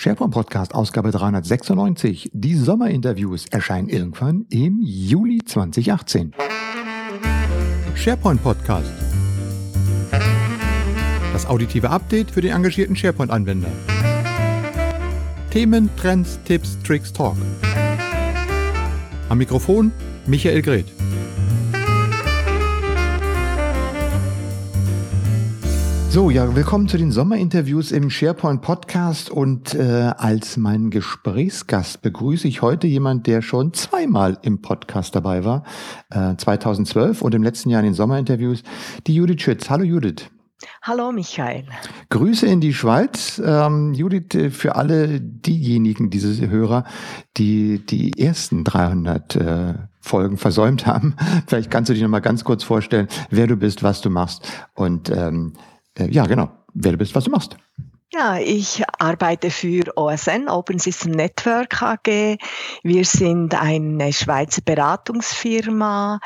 SharePoint Podcast Ausgabe 396. Die Sommerinterviews erscheinen irgendwann im Juli 2018. SharePoint Podcast. Das auditive Update für den engagierten SharePoint-Anwender. Themen, Trends, Tipps, Tricks, Talk. Am Mikrofon Michael Greth. So, ja, willkommen zu den Sommerinterviews im SharePoint Podcast und äh, als meinen Gesprächsgast begrüße ich heute jemand, der schon zweimal im Podcast dabei war, äh, 2012 und im letzten Jahr in den Sommerinterviews, die Judith Schütz. Hallo Judith. Hallo Michael. Grüße in die Schweiz. Ähm, Judith, äh, für alle diejenigen, diese Hörer, die die ersten 300 äh, Folgen versäumt haben, vielleicht kannst du dich noch mal ganz kurz vorstellen, wer du bist, was du machst und ähm, äh, ja, genau, wer du bist, was du machst. Ja, ich arbeite für OSN, Open System Network AG. Wir sind eine Schweizer Beratungsfirma,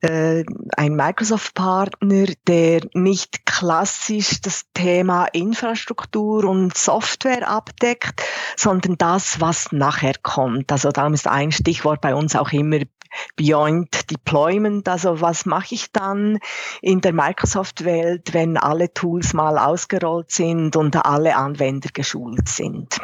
äh, ein Microsoft-Partner, der nicht klassisch das Thema Infrastruktur und Software abdeckt, sondern das, was nachher kommt. Also darum ist ein Stichwort bei uns auch immer Beyond Deployment. Also was mache ich dann in der Microsoft-Welt, wenn alle Tools mal ausgerollt sind und alle Anwender geschult sind?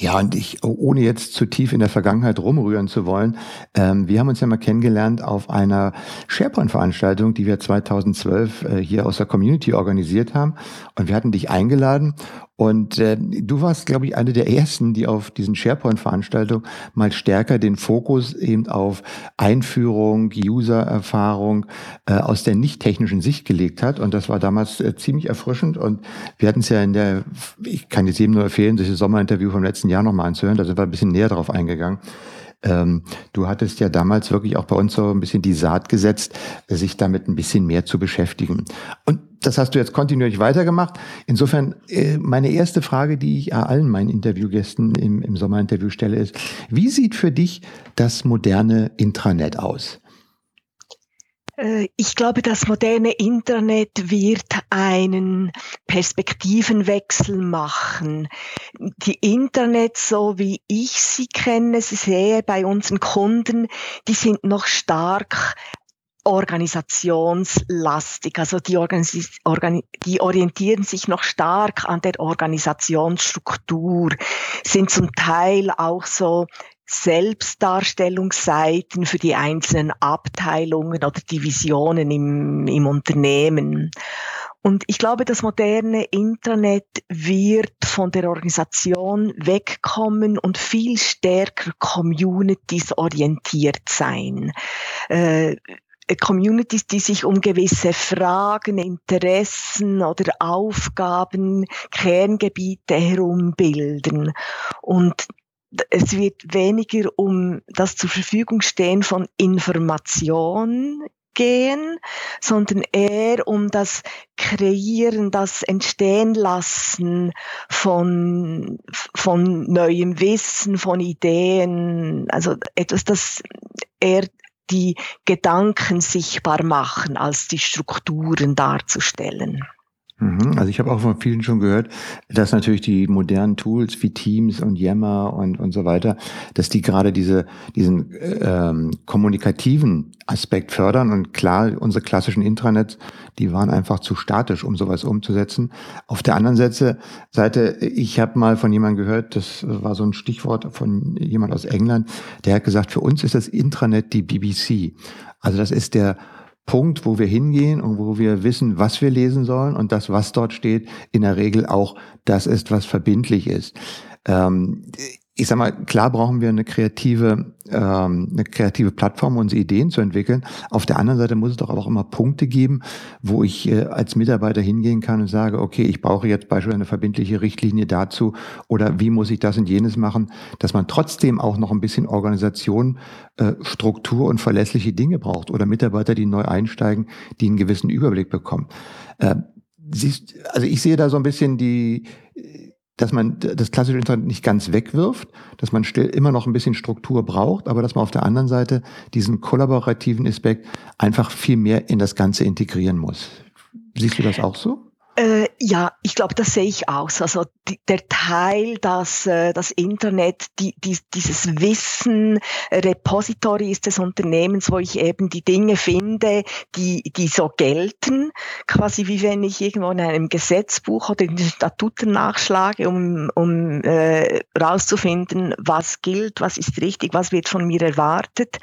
Ja, und ich, ohne jetzt zu tief in der Vergangenheit rumrühren zu wollen, ähm, wir haben uns ja mal kennengelernt auf einer SharePoint-Veranstaltung, die wir 2012 äh, hier aus der Community organisiert haben. Und wir hatten dich eingeladen und äh, du warst, glaube ich, eine der ersten, die auf diesen SharePoint-Veranstaltungen mal stärker den Fokus eben auf Einführung, User-Erfahrung äh, aus der nicht technischen Sicht gelegt hat. Und das war damals äh, ziemlich erfrischend. Und wir hatten es ja in der, ich kann jetzt jedem nur empfehlen, sich das Sommerinterview vom letzten Jahr nochmal anzuhören. Da sind wir ein bisschen näher drauf eingegangen. Ähm, du hattest ja damals wirklich auch bei uns so ein bisschen die Saat gesetzt, sich damit ein bisschen mehr zu beschäftigen. Und das hast du jetzt kontinuierlich weitergemacht. Insofern, äh, meine erste Frage, die ich allen meinen Interviewgästen im, im Sommerinterview stelle, ist, wie sieht für dich das moderne Intranet aus? Äh, ich glaube, das moderne Internet wird einen Perspektivenwechsel machen. Die Internet, so wie ich sie kenne, sie sehe bei unseren Kunden, die sind noch stark organisationslastig. Also die, Organis Organ die orientieren sich noch stark an der Organisationsstruktur, sind zum Teil auch so Selbstdarstellungsseiten für die einzelnen Abteilungen oder Divisionen im, im Unternehmen. Und ich glaube, das moderne Internet wird von der Organisation wegkommen und viel stärker Communities orientiert sein. Äh, Communities, die sich um gewisse Fragen, Interessen oder Aufgaben, Kerngebiete herum bilden. Und es wird weniger um das zur Verfügung stehen von Information gehen, sondern eher um das Kreieren, das Entstehen lassen von, von neuem Wissen, von Ideen, also etwas, das eher die Gedanken sichtbar machen, als die Strukturen darzustellen. Mhm. Also ich habe auch von vielen schon gehört, dass natürlich die modernen Tools wie Teams und Yammer und, und so weiter, dass die gerade diese, diesen ähm, kommunikativen Aspekt fördern. Und klar, unsere klassischen Intranets, die waren einfach zu statisch, um sowas umzusetzen. Auf der anderen Seite, Seite ich habe mal von jemandem gehört, das war so ein Stichwort von jemand aus England, der hat gesagt, für uns ist das Intranet die BBC. Also das ist der Punkt, wo wir hingehen und wo wir wissen, was wir lesen sollen und das, was dort steht, in der Regel auch das ist, was verbindlich ist. Ähm, ich sag mal, klar brauchen wir eine kreative, ähm, eine kreative Plattform, um unsere Ideen zu entwickeln. Auf der anderen Seite muss es doch aber auch immer Punkte geben, wo ich äh, als Mitarbeiter hingehen kann und sage, okay, ich brauche jetzt beispielsweise eine verbindliche Richtlinie dazu oder wie muss ich das und jenes machen, dass man trotzdem auch noch ein bisschen Organisation, äh, Struktur und verlässliche Dinge braucht oder Mitarbeiter, die neu einsteigen, die einen gewissen Überblick bekommen. Äh, siehst, also ich sehe da so ein bisschen die dass man das klassische Internet nicht ganz wegwirft, dass man still immer noch ein bisschen Struktur braucht, aber dass man auf der anderen Seite diesen kollaborativen Aspekt einfach viel mehr in das Ganze integrieren muss. Siehst du das auch so? Äh, ja, ich glaube, das sehe ich aus. Also die, der Teil, dass äh, das Internet die, die, dieses Wissen äh, Repository ist des Unternehmens, wo ich eben die Dinge finde, die, die so gelten, quasi wie wenn ich irgendwo in einem Gesetzbuch oder in den Statuten nachschlage, um, um äh, rauszufinden, was gilt, was ist richtig, was wird von mir erwartet.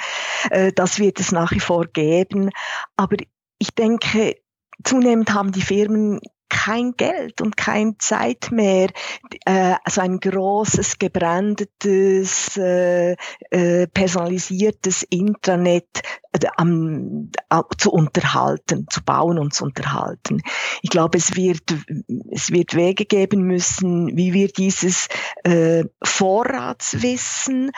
Äh, das wird es nach wie vor geben. Aber ich denke, zunehmend haben die Firmen kein Geld und keine Zeit mehr, äh, so ein großes, gebrandetes, äh, äh, personalisiertes Intranet äh, am, äh, zu unterhalten, zu bauen und zu unterhalten. Ich glaube, es wird, es wird Wege geben müssen, wie wir dieses äh, Vorratswissen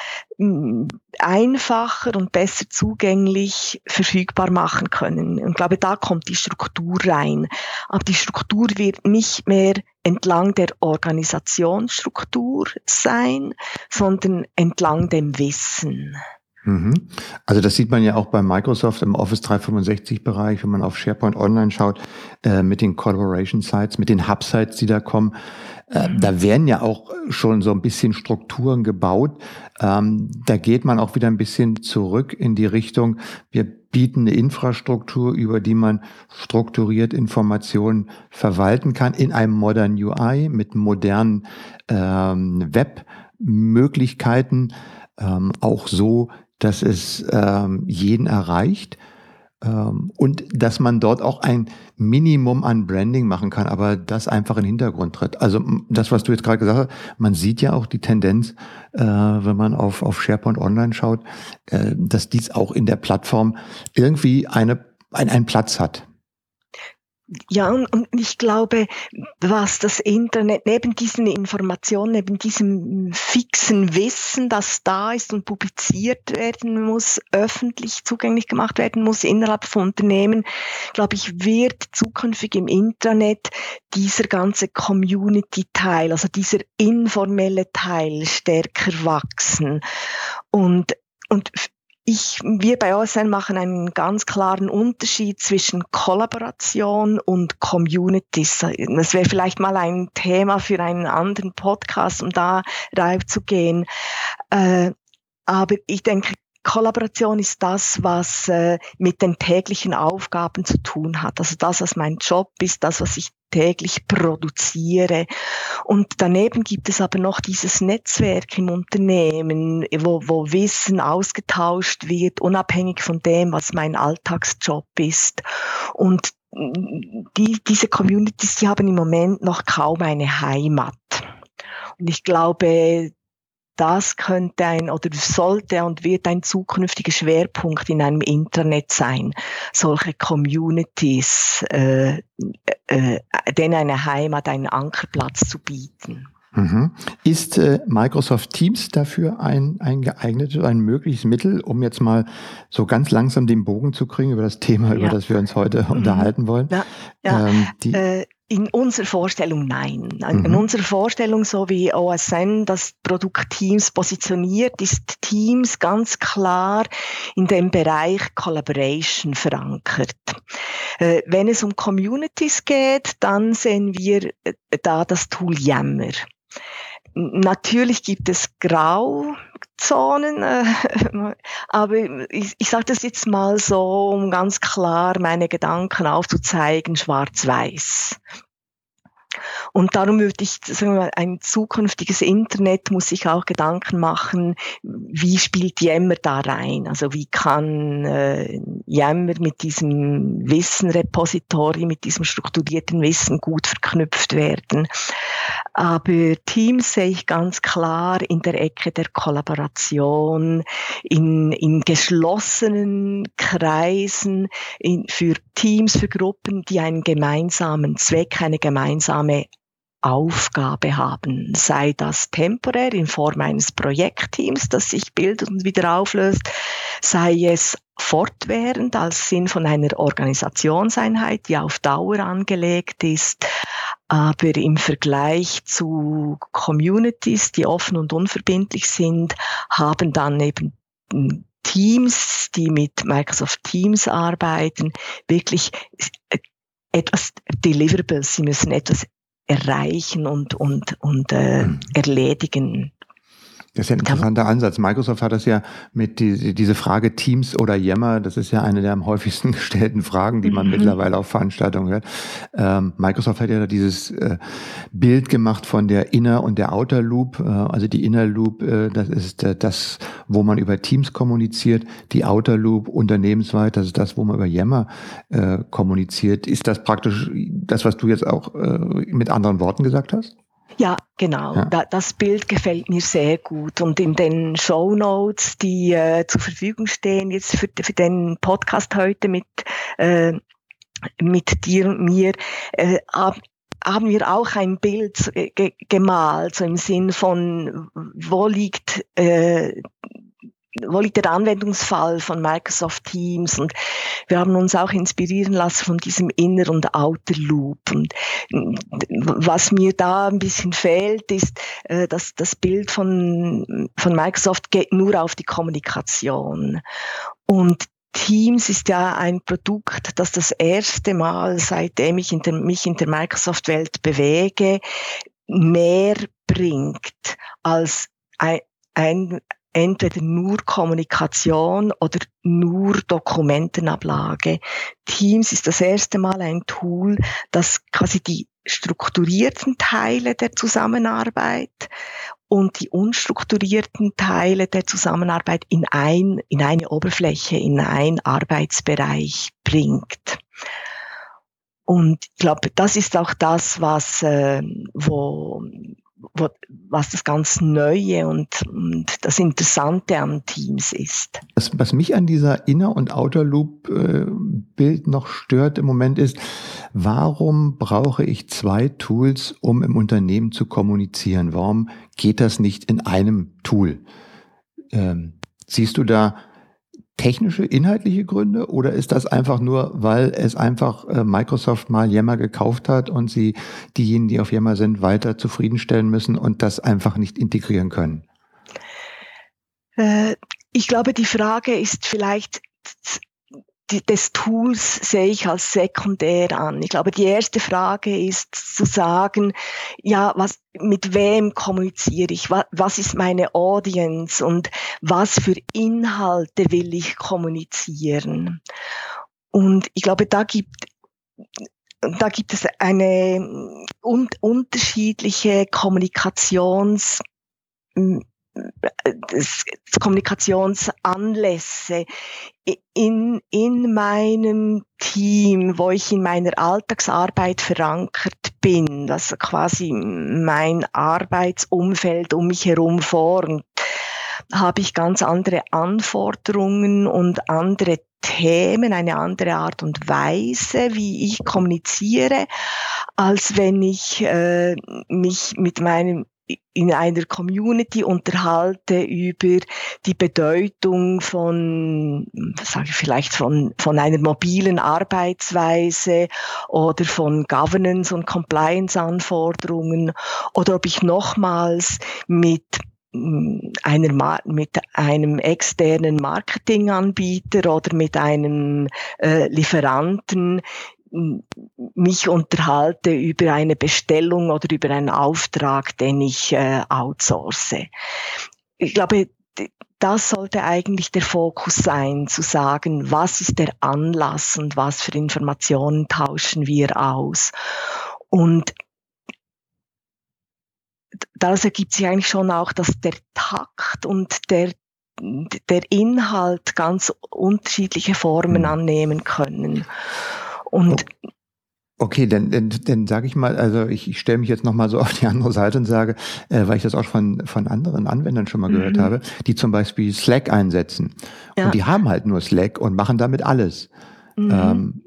einfacher und besser zugänglich verfügbar machen können. Und ich glaube, da kommt die Struktur rein. Aber die Struktur wird nicht mehr entlang der Organisationsstruktur sein, sondern entlang dem Wissen. Mhm. Also das sieht man ja auch bei Microsoft im Office 365 Bereich, wenn man auf SharePoint Online schaut, äh, mit den Collaboration Sites, mit den Hub Sites, die da kommen. Äh, mhm. Da werden ja auch schon so ein bisschen Strukturen gebaut. Ähm, da geht man auch wieder ein bisschen zurück in die Richtung, wir bieten eine Infrastruktur, über die man strukturiert Informationen verwalten kann in einem modernen UI mit modernen ähm, Webmöglichkeiten, ähm, auch so, dass es ähm, jeden erreicht ähm, und dass man dort auch ein Minimum an Branding machen kann, aber das einfach in den Hintergrund tritt. Also das, was du jetzt gerade gesagt hast, man sieht ja auch die Tendenz, äh, wenn man auf, auf SharePoint Online schaut, äh, dass dies auch in der Plattform irgendwie eine, ein, einen Platz hat. Ja, und, und ich glaube, was das Internet neben diesen Informationen, neben diesem fixen Wissen, das da ist und publiziert werden muss, öffentlich zugänglich gemacht werden muss innerhalb von Unternehmen, glaube ich, wird zukünftig im Internet dieser ganze Community-Teil, also dieser informelle Teil stärker wachsen. Und und ich, wir bei OSN machen einen ganz klaren Unterschied zwischen Kollaboration und Communities. Das wäre vielleicht mal ein Thema für einen anderen Podcast, um da reinzugehen. Äh, aber ich denke, Kollaboration ist das, was äh, mit den täglichen Aufgaben zu tun hat. Also das, was mein Job ist, das, was ich täglich produziere. Und daneben gibt es aber noch dieses Netzwerk im Unternehmen, wo, wo Wissen ausgetauscht wird, unabhängig von dem, was mein Alltagsjob ist. Und die, diese Communities, die haben im Moment noch kaum eine Heimat. Und ich glaube, das könnte ein oder sollte und wird ein zukünftiger Schwerpunkt in einem Internet sein, solche Communities, äh, äh, denen eine Heimat, einen Ankerplatz zu bieten. Mhm. Ist äh, Microsoft Teams dafür ein, ein geeignetes, ein mögliches Mittel, um jetzt mal so ganz langsam den Bogen zu kriegen über das Thema, ja. über das wir uns heute mhm. unterhalten wollen? Ja, ja. Ähm, äh, in unserer Vorstellung nein. Mhm. In unserer Vorstellung, so wie OSN das Produkt Teams positioniert, ist Teams ganz klar in dem Bereich Collaboration verankert. Äh, wenn es um Communities geht, dann sehen wir äh, da das Tool Yammer. Natürlich gibt es Grauzonen, äh, aber ich, ich sage das jetzt mal so, um ganz klar meine Gedanken aufzuzeigen, schwarz-weiß. Und darum würde ich sagen wir ein zukünftiges Internet muss sich auch Gedanken machen, wie spielt Yammer da rein? Also wie kann äh, Yammer mit diesem Wissenrepository, mit diesem strukturierten Wissen gut verknüpft werden? Aber Teams sehe ich ganz klar in der Ecke der Kollaboration, in, in geschlossenen Kreisen, in, für Teams, für Gruppen, die einen gemeinsamen Zweck, eine gemeinsame Aufgabe haben, sei das temporär in Form eines Projektteams, das sich bildet und wieder auflöst, sei es fortwährend als Sinn von einer Organisationseinheit, die auf Dauer angelegt ist, aber im Vergleich zu Communities, die offen und unverbindlich sind, haben dann eben Teams, die mit Microsoft Teams arbeiten, wirklich etwas Deliverables, sie müssen etwas erreichen und, und, und äh, mhm. erledigen. Das ist ja ein interessanter Ansatz. Microsoft hat das ja mit die, diese Frage Teams oder Yammer, das ist ja eine der am häufigsten gestellten Fragen, die man mhm. mittlerweile auf Veranstaltungen hört. Ähm, Microsoft hat ja dieses äh, Bild gemacht von der Inner und der Outer Loop. Äh, also die Inner Loop, äh, das ist äh, das, wo man über Teams kommuniziert. Die Outer Loop unternehmensweit, das ist das, wo man über Yammer äh, kommuniziert. Ist das praktisch das, was du jetzt auch äh, mit anderen Worten gesagt hast? Ja, genau. Ja. Da, das Bild gefällt mir sehr gut. Und in den Show Notes, die äh, zur Verfügung stehen, jetzt für, für den Podcast heute mit, äh, mit dir und mir, äh, haben wir auch ein Bild ge gemalt, so im Sinn von, wo liegt äh, wo liegt der Anwendungsfall von Microsoft Teams und wir haben uns auch inspirieren lassen von diesem Inner- und Outer Loop. Und was mir da ein bisschen fehlt, ist, äh, dass das Bild von, von Microsoft geht nur auf die Kommunikation. Und Teams ist ja ein Produkt, das das erste Mal, seitdem ich in der, mich in der Microsoft-Welt bewege, mehr bringt als ein, ein, entweder nur Kommunikation oder nur Dokumentenablage. Teams ist das erste Mal ein Tool, das quasi die strukturierten Teile der Zusammenarbeit und die unstrukturierten Teile der Zusammenarbeit in ein, in eine Oberfläche, in einen Arbeitsbereich bringt. Und ich glaube, das ist auch das, was, äh, wo, was das ganz Neue und, und, das Interessante an Teams ist. Was, was mich an dieser Inner- und Outer-Loop-Bild noch stört im Moment ist, warum brauche ich zwei Tools, um im Unternehmen zu kommunizieren? Warum geht das nicht in einem Tool? Ähm, siehst du da technische, inhaltliche Gründe oder ist das einfach nur, weil es einfach äh, Microsoft mal Yammer gekauft hat und sie diejenigen, die auf Yammer sind, weiter zufriedenstellen müssen und das einfach nicht integrieren können? Äh, ich glaube, die Frage ist vielleicht des Tools sehe ich als sekundär an. Ich glaube, die erste Frage ist zu sagen, ja, was, mit wem kommuniziere ich? Was, was ist meine Audience und was für Inhalte will ich kommunizieren? Und ich glaube, da gibt, da gibt es eine un unterschiedliche Kommunikations Kommunikationsanlässe in, in meinem Team, wo ich in meiner Alltagsarbeit verankert bin, das quasi mein Arbeitsumfeld um mich herum formt, habe ich ganz andere Anforderungen und andere Themen, eine andere Art und Weise, wie ich kommuniziere, als wenn ich äh, mich mit meinem in einer Community unterhalte über die Bedeutung von, sage ich vielleicht von, von einer mobilen Arbeitsweise oder von Governance und Compliance Anforderungen oder ob ich nochmals mit mm, einer, mit einem externen Marketinganbieter oder mit einem äh, Lieferanten mich unterhalte über eine Bestellung oder über einen Auftrag, den ich äh, outsource. Ich glaube, das sollte eigentlich der Fokus sein, zu sagen, was ist der Anlass und was für Informationen tauschen wir aus. Und daraus ergibt sich eigentlich schon auch, dass der Takt und der der Inhalt ganz unterschiedliche Formen hm. annehmen können. Und Okay, dann, dann, dann sage ich mal, also ich, ich stelle mich jetzt nochmal so auf die andere Seite und sage, äh, weil ich das auch von, von anderen Anwendern schon mal gehört mhm. habe, die zum Beispiel Slack einsetzen. Ja. Und die haben halt nur Slack und machen damit alles. Mhm. Ähm,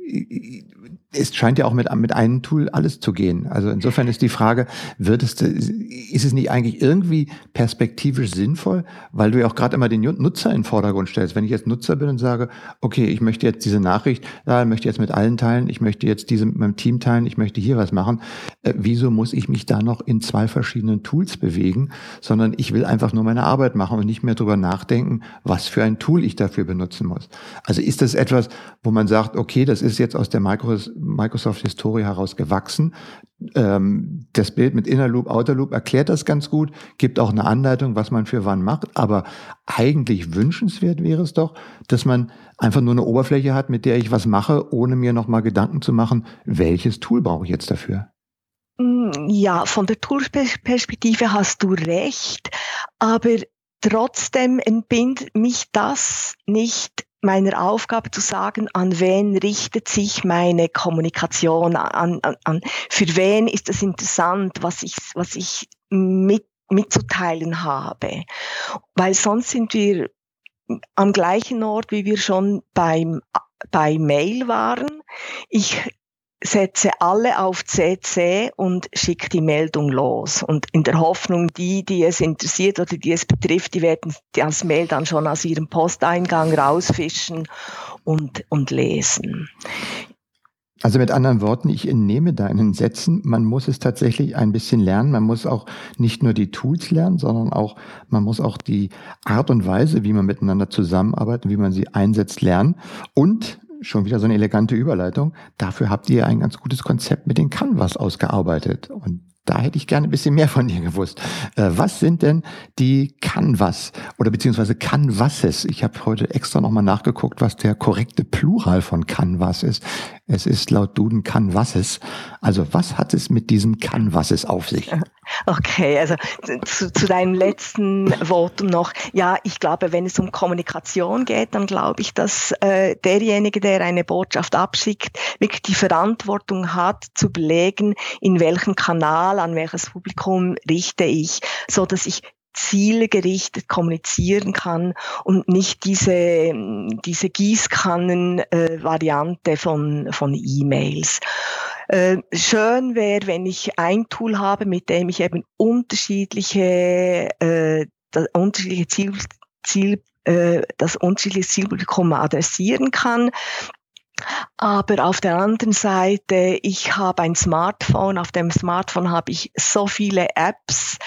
es scheint ja auch mit, mit einem Tool alles zu gehen. Also insofern ist die Frage, wird es, ist es nicht eigentlich irgendwie perspektivisch sinnvoll, weil du ja auch gerade immer den Nutzer in den Vordergrund stellst. Wenn ich jetzt Nutzer bin und sage, okay, ich möchte jetzt diese Nachricht, da möchte jetzt mit allen teilen, ich möchte jetzt diese mit meinem Team teilen, ich möchte hier was machen, äh, wieso muss ich mich da noch in zwei verschiedenen Tools bewegen, sondern ich will einfach nur meine Arbeit machen und nicht mehr drüber nachdenken, was für ein Tool ich dafür benutzen muss. Also ist das etwas, wo man sagt, okay, das ist jetzt aus der Microsoft Microsoft-Historie heraus gewachsen. Ähm, das Bild mit Inner Loop, Outer Loop erklärt das ganz gut, gibt auch eine Anleitung, was man für wann macht. Aber eigentlich wünschenswert wäre es doch, dass man einfach nur eine Oberfläche hat, mit der ich was mache, ohne mir nochmal Gedanken zu machen, welches Tool brauche ich jetzt dafür. Mm, ja, von der Toolperspektive hast du recht, aber trotzdem entbindet mich das nicht meiner Aufgabe zu sagen, an wen richtet sich meine Kommunikation, an, an, an für wen ist es interessant, was ich, was ich mit, mitzuteilen habe. Weil sonst sind wir am gleichen Ort, wie wir schon beim, bei Mail waren. Ich setze alle auf CC und schicke die Meldung los. Und in der Hoffnung, die, die es interessiert oder die es betrifft, die werden das Mail dann schon aus ihrem Posteingang rausfischen und, und lesen. Also mit anderen Worten, ich entnehme deinen Sätzen, man muss es tatsächlich ein bisschen lernen. Man muss auch nicht nur die Tools lernen, sondern auch, man muss auch die Art und Weise, wie man miteinander zusammenarbeitet, wie man sie einsetzt, lernen. Und schon wieder so eine elegante Überleitung. Dafür habt ihr ein ganz gutes Konzept mit den Canvas ausgearbeitet. Und da hätte ich gerne ein bisschen mehr von dir gewusst. Äh, was sind denn die Canvas oder beziehungsweise Canvases? Ich habe heute extra nochmal nachgeguckt, was der korrekte Plural von Canvas ist. Es ist laut Duden Canvases. Also was hat es mit diesem Canvases auf sich? Okay, also zu, zu deinem letzten Votum noch. Ja, ich glaube, wenn es um Kommunikation geht, dann glaube ich, dass äh, derjenige, der eine Botschaft abschickt, wirklich die Verantwortung hat, zu belegen, in welchem Kanal, an welches Publikum richte ich, so dass ich zielgerichtet kommunizieren kann und nicht diese, diese Gießkannen-Variante äh, von, von E-Mails. Äh, schön wäre, wenn ich ein Tool habe, mit dem ich eben unterschiedliche, äh, unterschiedliche Ziel, Ziel äh, das unterschiedliche Zielpublikum adressieren kann. Aber auf der anderen Seite, ich habe ein Smartphone, auf dem Smartphone habe ich so viele Apps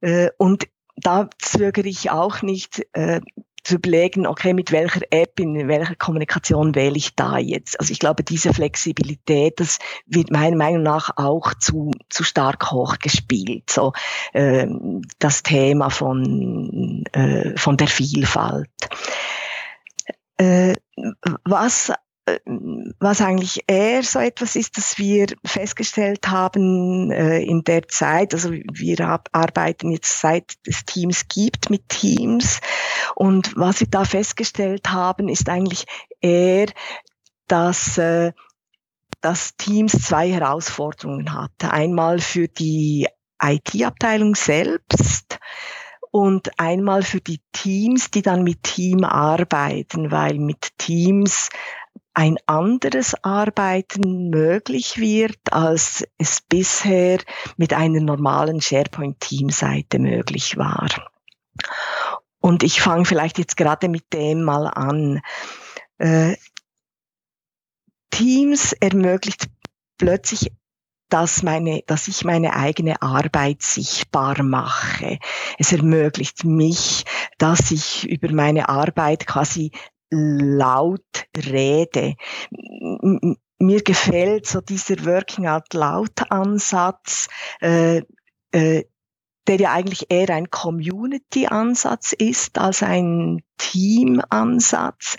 äh, und da zögere ich auch nicht äh, zu überlegen, okay, mit welcher App, in welcher Kommunikation wähle ich da jetzt. Also ich glaube, diese Flexibilität, das wird meiner Meinung nach auch zu, zu stark hochgespielt. So äh, das Thema von, äh, von der Vielfalt. Äh, was was eigentlich eher so etwas ist, dass wir festgestellt haben äh, in der Zeit, also wir arbeiten jetzt seit es Teams gibt mit Teams und was wir da festgestellt haben, ist eigentlich eher, dass äh, dass Teams zwei Herausforderungen hat. Einmal für die IT-Abteilung selbst, und einmal für die Teams, die dann mit Team arbeiten, weil mit Teams ein anderes Arbeiten möglich wird, als es bisher mit einer normalen SharePoint-Team-Seite möglich war. Und ich fange vielleicht jetzt gerade mit dem mal an. Äh, Teams ermöglicht plötzlich dass meine, dass ich meine eigene Arbeit sichtbar mache. Es ermöglicht mich, dass ich über meine Arbeit quasi laut rede. Mir gefällt so dieser Working Out Loud Ansatz, äh, äh, der ja eigentlich eher ein Community-Ansatz ist als ein Team-Ansatz.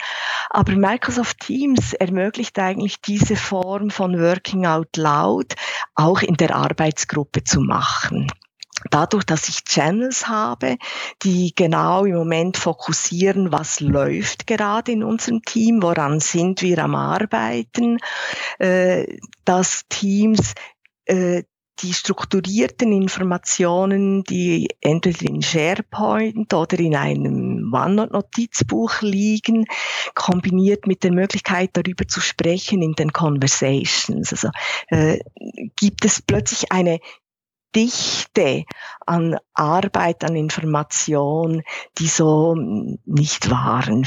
Aber Microsoft Teams ermöglicht eigentlich diese Form von Working Out Loud auch in der Arbeitsgruppe zu machen dadurch, dass ich Channels habe, die genau im Moment fokussieren, was läuft gerade in unserem Team, woran sind wir am Arbeiten, äh, dass Teams äh, die strukturierten Informationen, die entweder in SharePoint oder in einem OneNote-Notizbuch liegen, kombiniert mit der Möglichkeit, darüber zu sprechen in den Conversations. Also äh, gibt es plötzlich eine Dichte an Arbeit, an Information, die so nicht waren.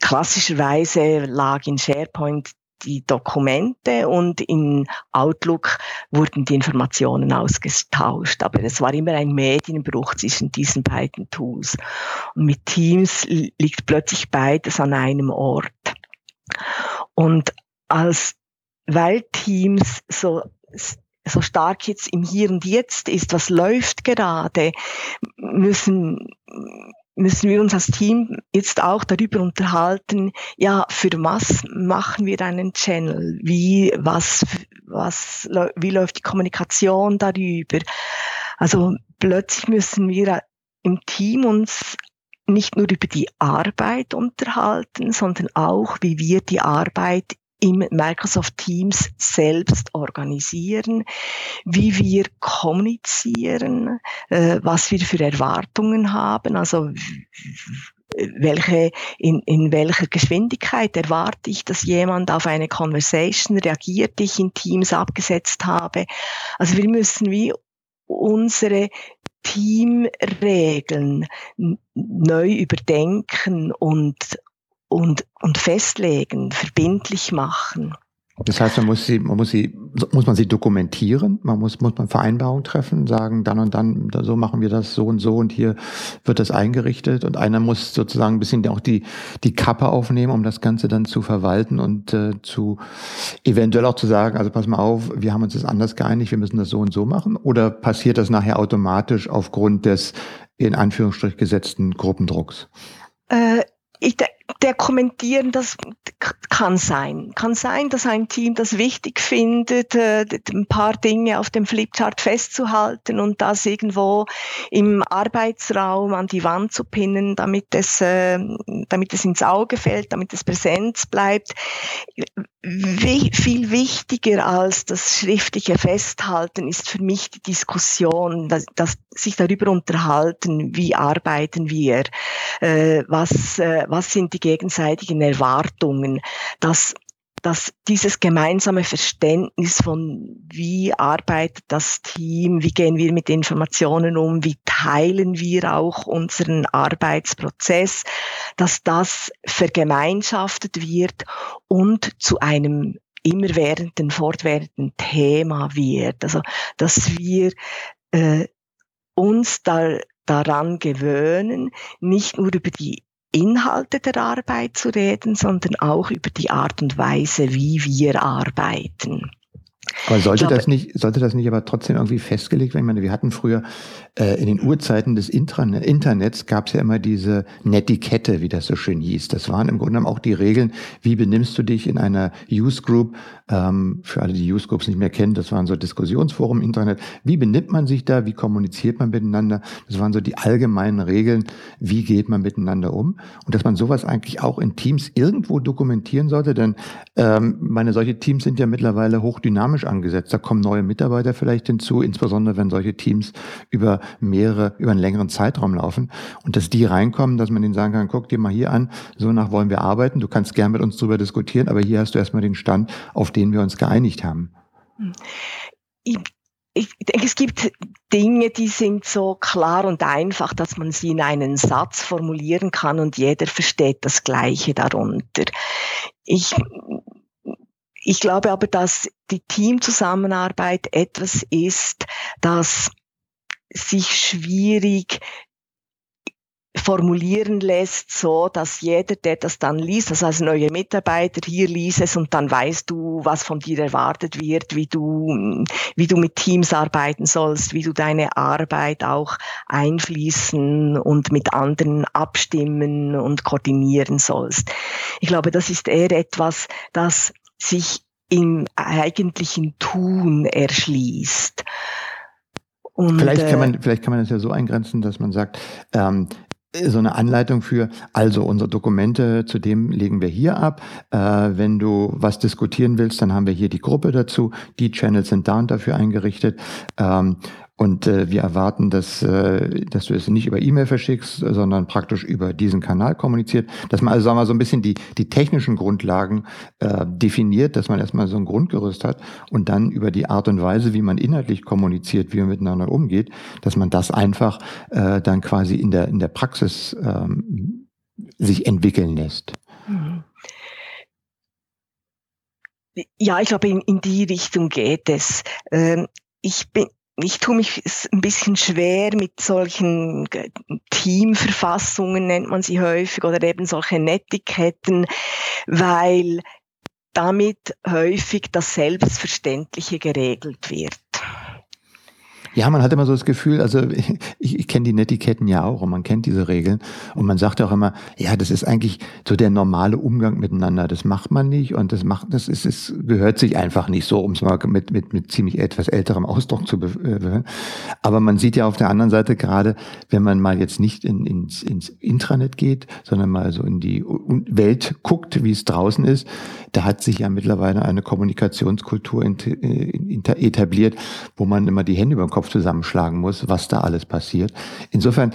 Klassischerweise lag in SharePoint die Dokumente und in Outlook wurden die Informationen ausgetauscht. Aber es war immer ein Medienbruch zwischen diesen beiden Tools. Und mit Teams liegt plötzlich beides an einem Ort. Und als weil Teams so so stark jetzt im Hier und Jetzt ist, was läuft gerade, müssen müssen wir uns als Team jetzt auch darüber unterhalten, ja, für was machen wir einen Channel? Wie, was, was, wie läuft die Kommunikation darüber? Also plötzlich müssen wir im Team uns nicht nur über die Arbeit unterhalten, sondern auch, wie wir die Arbeit im Microsoft Teams selbst organisieren, wie wir kommunizieren, äh, was wir für Erwartungen haben, also welche, in, in welcher Geschwindigkeit erwarte ich, dass jemand auf eine Conversation reagiert, die ich in Teams abgesetzt habe. Also wir müssen wie unsere Teamregeln neu überdenken und, und, und festlegen, verbindlich machen. Das heißt, man muss sie, man muss sie, muss man sie dokumentieren, man muss, muss man Vereinbarungen treffen, sagen, dann und dann, so machen wir das, so und so und hier wird das eingerichtet und einer muss sozusagen ein bisschen auch die, die Kappe aufnehmen, um das Ganze dann zu verwalten und äh, zu eventuell auch zu sagen, also pass mal auf, wir haben uns das anders geeinigt, wir müssen das so und so machen oder passiert das nachher automatisch aufgrund des in Anführungsstrich gesetzten Gruppendrucks? Äh, ich, der kommentieren, das kann sein. Kann sein, dass ein Team das wichtig findet, äh, ein paar Dinge auf dem Flipchart festzuhalten und das irgendwo im Arbeitsraum an die Wand zu pinnen, damit es, äh, damit es ins Auge fällt, damit es Präsenz bleibt. Wie, viel wichtiger als das schriftliche Festhalten ist für mich die Diskussion, dass, dass sich darüber unterhalten, wie arbeiten wir, äh, was, was sind die gegenseitigen Erwartungen, dass dass dieses gemeinsame Verständnis von wie arbeitet das Team, wie gehen wir mit Informationen um, wie teilen wir auch unseren Arbeitsprozess, dass das vergemeinschaftet wird und zu einem immerwährenden, fortwährenden Thema wird. Also, dass wir äh, uns da, daran gewöhnen, nicht nur über die Inhalte der Arbeit zu reden, sondern auch über die Art und Weise, wie wir arbeiten. Aber sollte glaube, das nicht, sollte das nicht aber trotzdem irgendwie festgelegt werden? Ich meine, wir hatten früher in den Urzeiten des Intranet, Internets gab es ja immer diese Netiquette, wie das so schön hieß. Das waren im Grunde genommen auch die Regeln, wie benimmst du dich in einer Use Group, ähm, für alle, die Use Groups nicht mehr kennen, das waren so Diskussionsforum im Internet. Wie benimmt man sich da? Wie kommuniziert man miteinander? Das waren so die allgemeinen Regeln. Wie geht man miteinander um? Und dass man sowas eigentlich auch in Teams irgendwo dokumentieren sollte, denn ähm, meine, solche Teams sind ja mittlerweile hochdynamisch angesetzt. Da kommen neue Mitarbeiter vielleicht hinzu, insbesondere wenn solche Teams über mehrere, über einen längeren Zeitraum laufen. Und dass die reinkommen, dass man denen sagen kann, guck dir mal hier an, so nach wollen wir arbeiten. Du kannst gern mit uns drüber diskutieren, aber hier hast du erstmal den Stand, auf den wir uns geeinigt haben. Ich, ich denke, es gibt Dinge, die sind so klar und einfach, dass man sie in einen Satz formulieren kann und jeder versteht das Gleiche darunter. Ich ich glaube aber, dass die Teamzusammenarbeit etwas ist, das sich schwierig formulieren lässt, so dass jeder, der das dann liest, also als neuer Mitarbeiter hier liest es und dann weißt du, was von dir erwartet wird, wie du, wie du mit Teams arbeiten sollst, wie du deine Arbeit auch einfließen und mit anderen abstimmen und koordinieren sollst. Ich glaube, das ist eher etwas, das sich im eigentlichen Tun erschließt. Und, vielleicht, kann man, äh, vielleicht kann man das ja so eingrenzen, dass man sagt, ähm, so eine Anleitung für, also unsere Dokumente, zu dem legen wir hier ab. Äh, wenn du was diskutieren willst, dann haben wir hier die Gruppe dazu. Die Channels sind da und dafür eingerichtet. Ähm, und äh, wir erwarten, dass, äh, dass du es nicht über E-Mail verschickst, sondern praktisch über diesen Kanal kommuniziert. Dass man also sagen wir, so ein bisschen die, die technischen Grundlagen äh, definiert, dass man erstmal so ein Grundgerüst hat und dann über die Art und Weise, wie man inhaltlich kommuniziert, wie man miteinander umgeht, dass man das einfach äh, dann quasi in der, in der Praxis ähm, sich entwickeln lässt. Mhm. Ja, ich glaube, in, in die Richtung geht es. Ähm, ich bin, ich tue mich ein bisschen schwer mit solchen Teamverfassungen, nennt man sie häufig, oder eben solche Netiketten, weil damit häufig das Selbstverständliche geregelt wird. Ja, man hat immer so das Gefühl, also ich, ich kenne die Netiquetten ja auch und man kennt diese Regeln und man sagt auch immer, ja, das ist eigentlich so der normale Umgang miteinander. Das macht man nicht und das macht, das ist, es gehört sich einfach nicht so, um es mal mit, mit, mit ziemlich etwas älterem Ausdruck zu bewegen. Aber man sieht ja auf der anderen Seite gerade, wenn man mal jetzt nicht in, ins, ins Intranet geht, sondern mal so in die Welt guckt, wie es draußen ist, da hat sich ja mittlerweile eine Kommunikationskultur äh, etabliert, wo man immer die Hände über den Kopf zusammenschlagen muss, was da alles passiert. Insofern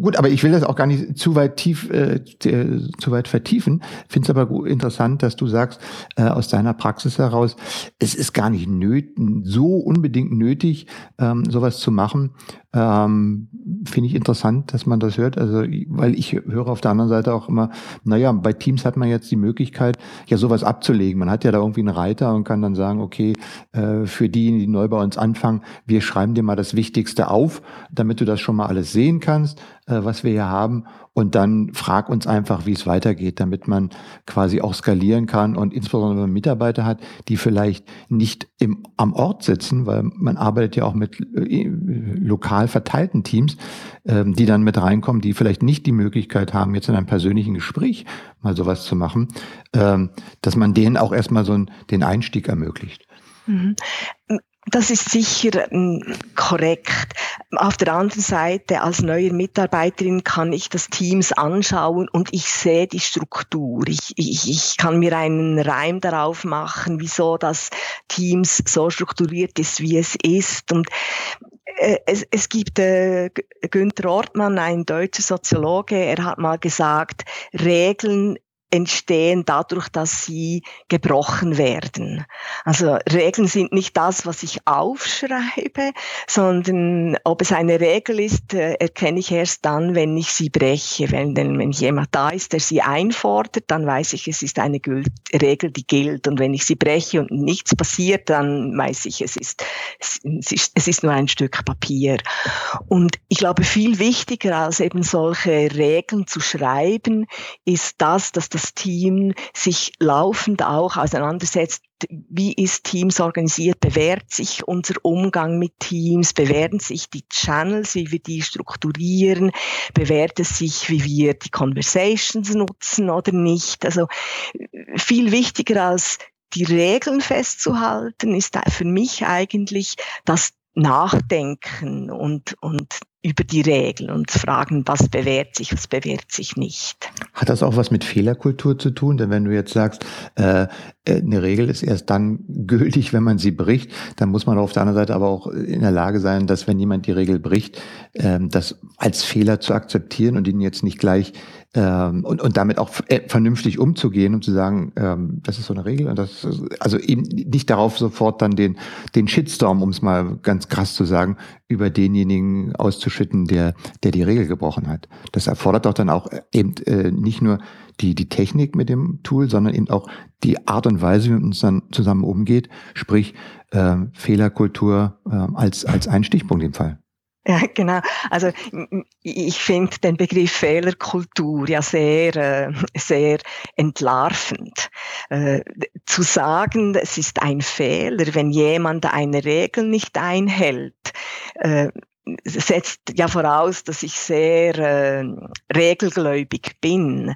gut, aber ich will das auch gar nicht zu weit tief, äh, zu weit vertiefen. Finde es aber interessant, dass du sagst, äh, aus deiner Praxis heraus, es ist gar nicht nöt so unbedingt nötig, ähm, sowas zu machen. Ähm, Finde ich interessant, dass man das hört. Also, weil ich höre auf der anderen Seite auch immer, naja, bei Teams hat man jetzt die Möglichkeit, ja sowas abzulegen. Man hat ja da irgendwie einen Reiter und kann dann sagen, okay, äh, für diejenigen, die neu bei uns anfangen, wir schreiben dir mal das Wichtigste auf, damit du das schon mal alles sehen kannst, äh, was wir hier haben. Und dann frag uns einfach, wie es weitergeht, damit man quasi auch skalieren kann und insbesondere wenn man Mitarbeiter hat, die vielleicht nicht im, am Ort sitzen, weil man arbeitet ja auch mit äh, lokal verteilten Teams, ähm, die dann mit reinkommen, die vielleicht nicht die Möglichkeit haben, jetzt in einem persönlichen Gespräch mal sowas zu machen, ähm, dass man denen auch erstmal so den Einstieg ermöglicht. Das ist sicher ähm, korrekt. Auf der anderen Seite, als neue Mitarbeiterin kann ich das Teams anschauen und ich sehe die Struktur. Ich, ich, ich kann mir einen Reim darauf machen, wieso das Teams so strukturiert ist, wie es ist. Und äh, es, es gibt äh, Günther Ortmann, ein deutscher Soziologe, er hat mal gesagt, Regeln entstehen dadurch, dass sie gebrochen werden. Also Regeln sind nicht das, was ich aufschreibe, sondern ob es eine Regel ist, äh, erkenne ich erst dann, wenn ich sie breche. Wenn, wenn jemand da ist, der sie einfordert, dann weiß ich, es ist eine Regel, die gilt. Und wenn ich sie breche und nichts passiert, dann weiß ich, es ist, es ist, es ist nur ein Stück Papier. Und ich glaube, viel wichtiger als eben solche Regeln zu schreiben, ist das, dass das das Team sich laufend auch auseinandersetzt, wie ist Teams organisiert, bewährt sich unser Umgang mit Teams, bewähren sich die Channels, wie wir die strukturieren, bewährt es sich, wie wir die Conversations nutzen oder nicht. Also viel wichtiger als die Regeln festzuhalten, ist für mich eigentlich das Nachdenken und, und über die Regeln und fragen, was bewährt sich, was bewährt sich nicht. Hat das auch was mit Fehlerkultur zu tun? Denn wenn du jetzt sagst, äh, äh, eine Regel ist erst dann gültig, wenn man sie bricht, dann muss man auf der anderen Seite aber auch in der Lage sein, dass wenn jemand die Regel bricht, äh, das als Fehler zu akzeptieren und ihn jetzt nicht gleich ähm, und, und damit auch äh, vernünftig umzugehen und zu sagen, ähm, das ist so eine Regel und das also eben nicht darauf sofort dann den den Shitstorm, um es mal ganz krass zu sagen, über denjenigen auszuschütten, der der die Regel gebrochen hat. Das erfordert doch dann auch eben äh, nicht nur die, die Technik mit dem Tool, sondern eben auch die Art und Weise, wie man uns dann zusammen umgeht, sprich äh, Fehlerkultur äh, als, als ein Stichpunkt im Fall. Ja, genau. Also ich finde den Begriff Fehlerkultur ja sehr, äh, sehr entlarvend. Äh, zu sagen, es ist ein Fehler, wenn jemand eine Regel nicht einhält, äh, setzt ja voraus, dass ich sehr äh, regelgläubig bin.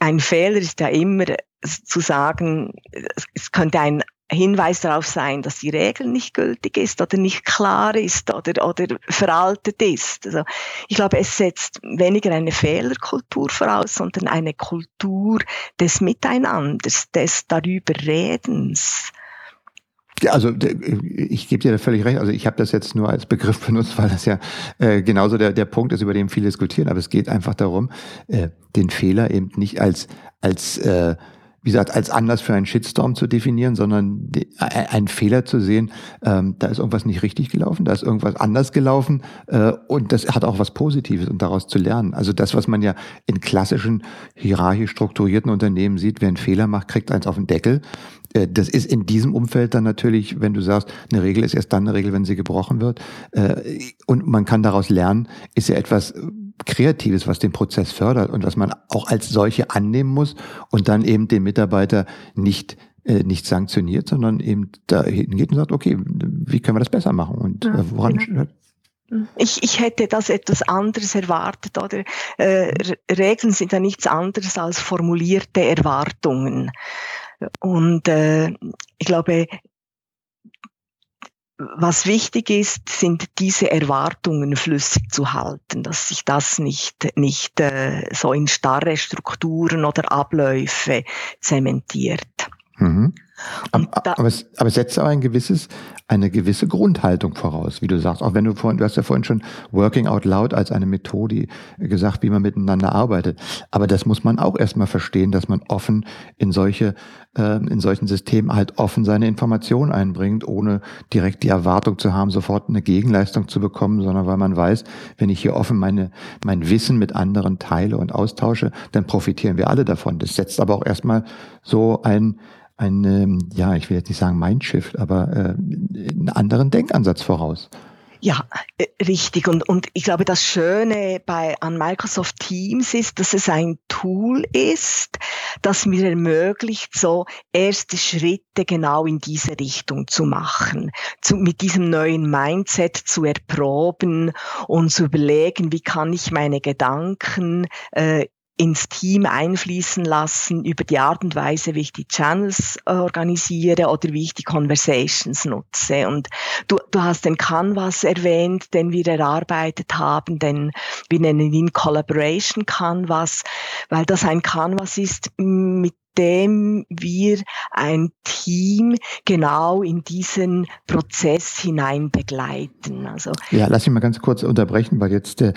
Ein Fehler ist ja immer zu sagen, es könnte ein Hinweis darauf sein, dass die Regel nicht gültig ist oder nicht klar ist oder, oder veraltet ist. Also ich glaube, es setzt weniger eine Fehlerkultur voraus, sondern eine Kultur des Miteinanders, des Darüberredens. Ja, also ich gebe dir da völlig recht. Also ich habe das jetzt nur als Begriff benutzt, weil das ja äh, genauso der, der Punkt ist, über den viele diskutieren. Aber es geht einfach darum, äh, den Fehler eben nicht als als äh, wie gesagt, als Anlass für einen Shitstorm zu definieren, sondern die, einen Fehler zu sehen, ähm, da ist irgendwas nicht richtig gelaufen, da ist irgendwas anders gelaufen äh, und das hat auch was Positives und daraus zu lernen. Also das, was man ja in klassischen hierarchisch strukturierten Unternehmen sieht, wer einen Fehler macht, kriegt eins auf den Deckel. Äh, das ist in diesem Umfeld dann natürlich, wenn du sagst, eine Regel ist erst dann eine Regel, wenn sie gebrochen wird. Äh, und man kann daraus lernen, ist ja etwas Kreatives, was den Prozess fördert und was man auch als solche annehmen muss und dann eben den Mitarbeiter nicht äh, nicht sanktioniert, sondern eben da hingeht und sagt, okay, wie können wir das besser machen und ja, äh, woran genau. Ich, ich hätte das etwas anderes erwartet, oder? Äh, Regeln sind ja nichts anderes als formulierte Erwartungen. Und äh, ich glaube, was wichtig ist, sind diese Erwartungen flüssig zu halten, dass sich das nicht, nicht äh, so in starre Strukturen oder Abläufe zementiert. Mhm. Aber, aber, es, aber es setzt auch ein gewisses, eine gewisse Grundhaltung voraus, wie du sagst. Auch wenn du vorhin, du hast ja vorhin schon Working Out Loud als eine Methode gesagt, wie man miteinander arbeitet. Aber das muss man auch erstmal verstehen, dass man offen in solche, äh, in solchen Systemen halt offen seine Informationen einbringt, ohne direkt die Erwartung zu haben, sofort eine Gegenleistung zu bekommen, sondern weil man weiß, wenn ich hier offen meine, mein Wissen mit anderen teile und austausche, dann profitieren wir alle davon. Das setzt aber auch erstmal so ein, ein, ähm, ja, ich will jetzt nicht sagen Mindshift, aber äh, einen anderen Denkansatz voraus. Ja, äh, richtig. Und, und ich glaube, das Schöne bei, an Microsoft Teams ist, dass es ein Tool ist, das mir ermöglicht, so erste Schritte genau in diese Richtung zu machen, zu, mit diesem neuen Mindset zu erproben und zu überlegen, wie kann ich meine Gedanken äh, ins Team einfließen lassen über die Art und Weise, wie ich die Channels äh, organisiere oder wie ich die Conversations nutze. Und du, du hast den Canvas erwähnt, den wir erarbeitet haben, denn wir nennen ihn Collaboration Canvas, weil das ein Canvas ist, mit dem wir ein Team genau in diesen Prozess hinein begleiten. Also ja, lass mich mal ganz kurz unterbrechen, weil jetzt äh,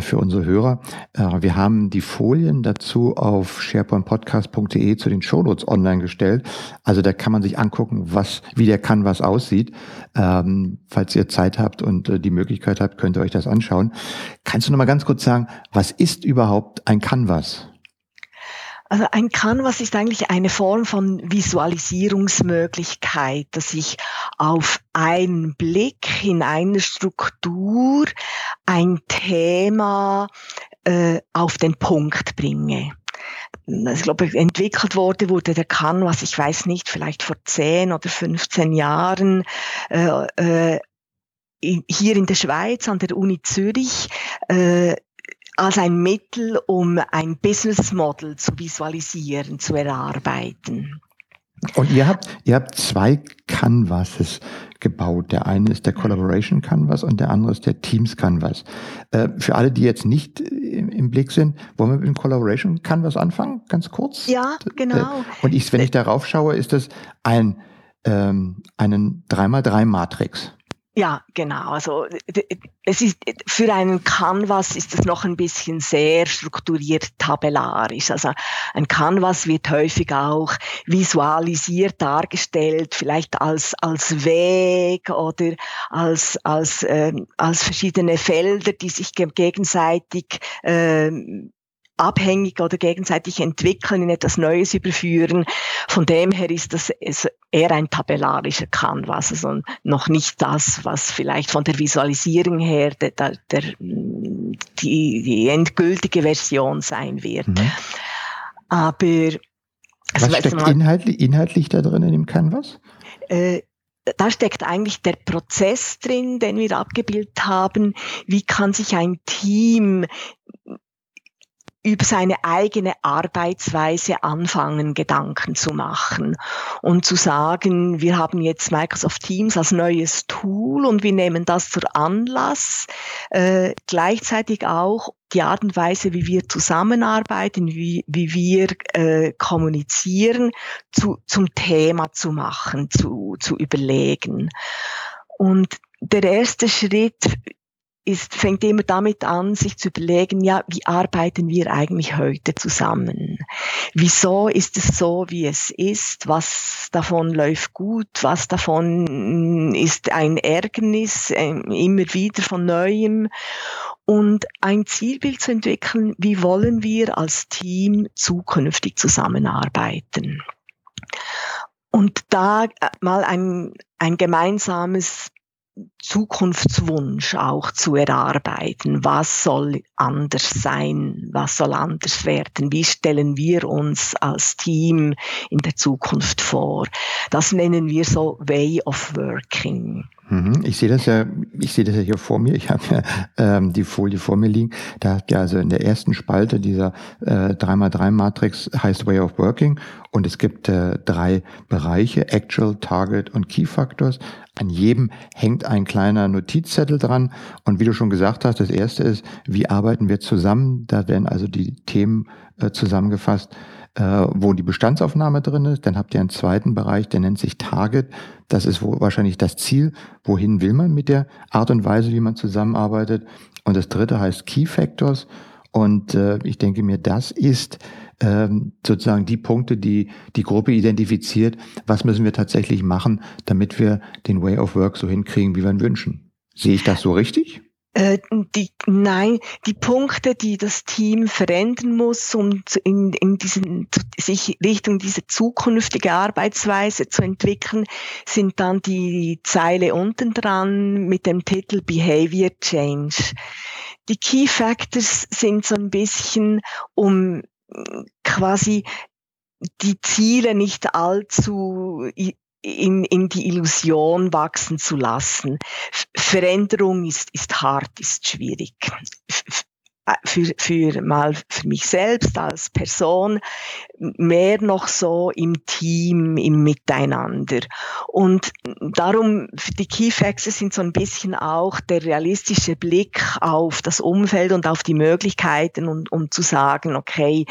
für unsere Hörer, äh, wir haben die Folien dazu auf sharepointpodcast.de zu den Shownotes online gestellt. Also da kann man sich angucken, was, wie der Canvas aussieht. Ähm, falls ihr Zeit habt und äh, die Möglichkeit habt, könnt ihr euch das anschauen. Kannst du noch mal ganz kurz sagen, was ist überhaupt ein Canvas? Also ein Canvas ist eigentlich eine Form von Visualisierungsmöglichkeit, dass ich auf einen Blick in eine Struktur ein Thema äh, auf den Punkt bringe. Ich glaube, entwickelt wurde, wurde der Canvas, ich weiß nicht, vielleicht vor 10 oder 15 Jahren, äh, äh, hier in der Schweiz an der Uni Zürich äh, als ein Mittel, um ein Business Model zu visualisieren, zu erarbeiten. Und ihr habt, ihr habt zwei Canvases gebaut. Der eine ist der Collaboration Canvas und der andere ist der Teams Canvas. Äh, für alle, die jetzt nicht im, im, Blick sind, wollen wir mit dem Collaboration Canvas anfangen? Ganz kurz? Ja, genau. Und ich, wenn ich darauf schaue, ist das ein, ähm, einen 3x3 Matrix. Ja, genau. Also es ist für einen Canvas ist es noch ein bisschen sehr strukturiert tabellarisch. Also ein Canvas wird häufig auch visualisiert dargestellt, vielleicht als als Weg oder als als äh, als verschiedene Felder, die sich gegenseitig äh, abhängig oder gegenseitig entwickeln, in etwas Neues überführen. Von dem her ist das eher ein tabellarischer Canvas, also noch nicht das, was vielleicht von der Visualisierung her der, der, der die, die endgültige Version sein wird. Mhm. Aber also was steckt mal, inhaltlich, inhaltlich da drin in dem Canvas? Äh, da steckt eigentlich der Prozess drin, den wir abgebildet haben. Wie kann sich ein Team über seine eigene Arbeitsweise anfangen, Gedanken zu machen und zu sagen, wir haben jetzt Microsoft Teams als neues Tool und wir nehmen das zur Anlass, äh, gleichzeitig auch die Art und Weise, wie wir zusammenarbeiten, wie, wie wir äh, kommunizieren, zu, zum Thema zu machen, zu, zu überlegen. Und der erste Schritt ist, fängt immer damit an, sich zu überlegen, ja, wie arbeiten wir eigentlich heute zusammen? Wieso ist es so, wie es ist? Was davon läuft gut? Was davon ist ein Ärgernis, ähm, immer wieder von neuem? Und ein Zielbild zu entwickeln, wie wollen wir als Team zukünftig zusammenarbeiten? Und da äh, mal ein, ein gemeinsames Zukunftswunsch auch zu erarbeiten. Was soll anders sein? Was soll anders werden? Wie stellen wir uns als Team in der Zukunft vor? Das nennen wir so Way of Working. Mhm. Ich sehe das ja, ich sehe das ja hier vor mir. Ich habe ja ähm, die Folie vor mir liegen. Da hat ja also in der ersten Spalte dieser äh, 3x3-Matrix heißt Way of Working und es gibt äh, drei Bereiche, Actual, Target und Key Factors. An jedem hängt ein kleiner Notizzettel dran. Und wie du schon gesagt hast, das erste ist, wie arbeiten wir zusammen? Da werden also die Themen äh, zusammengefasst äh, wo die Bestandsaufnahme drin ist. Dann habt ihr einen zweiten Bereich, der nennt sich Target. Das ist wo, wahrscheinlich das Ziel. Wohin will man mit der Art und Weise, wie man zusammenarbeitet? Und das dritte heißt Key Factors. Und äh, ich denke mir, das ist ähm, sozusagen die Punkte, die die Gruppe identifiziert. Was müssen wir tatsächlich machen, damit wir den Way of Work so hinkriegen, wie wir ihn wünschen? Sehe ich das so richtig? Äh, die, nein, die Punkte, die das Team verändern muss, um in, in diesen, sich Richtung diese zukünftige Arbeitsweise zu entwickeln, sind dann die Zeile unten dran mit dem Titel Behavior Change. Die Key Factors sind so ein bisschen, um quasi die Ziele nicht allzu in, in die Illusion wachsen zu lassen. Veränderung ist, ist hart, ist schwierig. Für, für mal für mich selbst als Person, mehr noch so im Team, im Miteinander. Und darum, die Key Facts sind so ein bisschen auch der realistische Blick auf das Umfeld und auf die Möglichkeiten und um zu sagen, okay,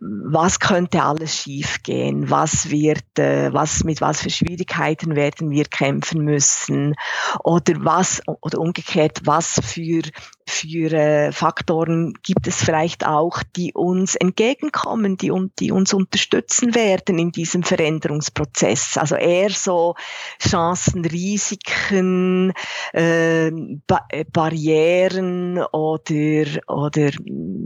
was könnte alles schiefgehen? Was wird, äh, was, mit was für Schwierigkeiten werden wir kämpfen müssen? Oder was, oder umgekehrt, was für, für äh, Faktoren gibt es vielleicht auch, die uns entgegenkommen, die, die uns unterstützen werden in diesem Veränderungsprozess. Also eher so Chancen, Risiken, äh, ba Barrieren oder, oder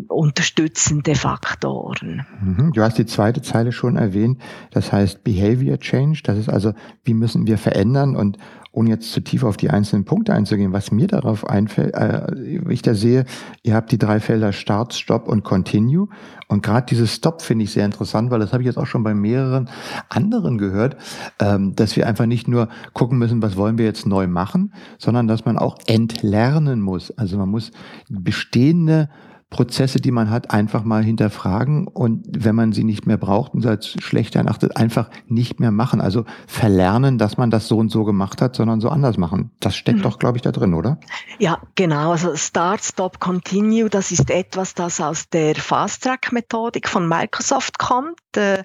unterstützende Faktoren. Mhm. Du hast die zweite Zeile schon erwähnt, das heißt Behavior Change. Das ist also, wie müssen wir verändern und ohne jetzt zu tief auf die einzelnen Punkte einzugehen, was mir darauf einfällt, äh, ich da sehe, ihr habt die drei Felder Start, Stop und Continue. Und gerade dieses Stop finde ich sehr interessant, weil das habe ich jetzt auch schon bei mehreren anderen gehört, ähm, dass wir einfach nicht nur gucken müssen, was wollen wir jetzt neu machen, sondern dass man auch entlernen muss. Also man muss bestehende Prozesse, die man hat, einfach mal hinterfragen und wenn man sie nicht mehr braucht und als schlecht erachtet, einfach nicht mehr machen. Also verlernen, dass man das so und so gemacht hat, sondern so anders machen. Das steckt mhm. doch, glaube ich, da drin, oder? Ja, genau. Also Start, Stop, Continue, das ist etwas, das aus der Fast-Track-Methodik von Microsoft kommt. Äh,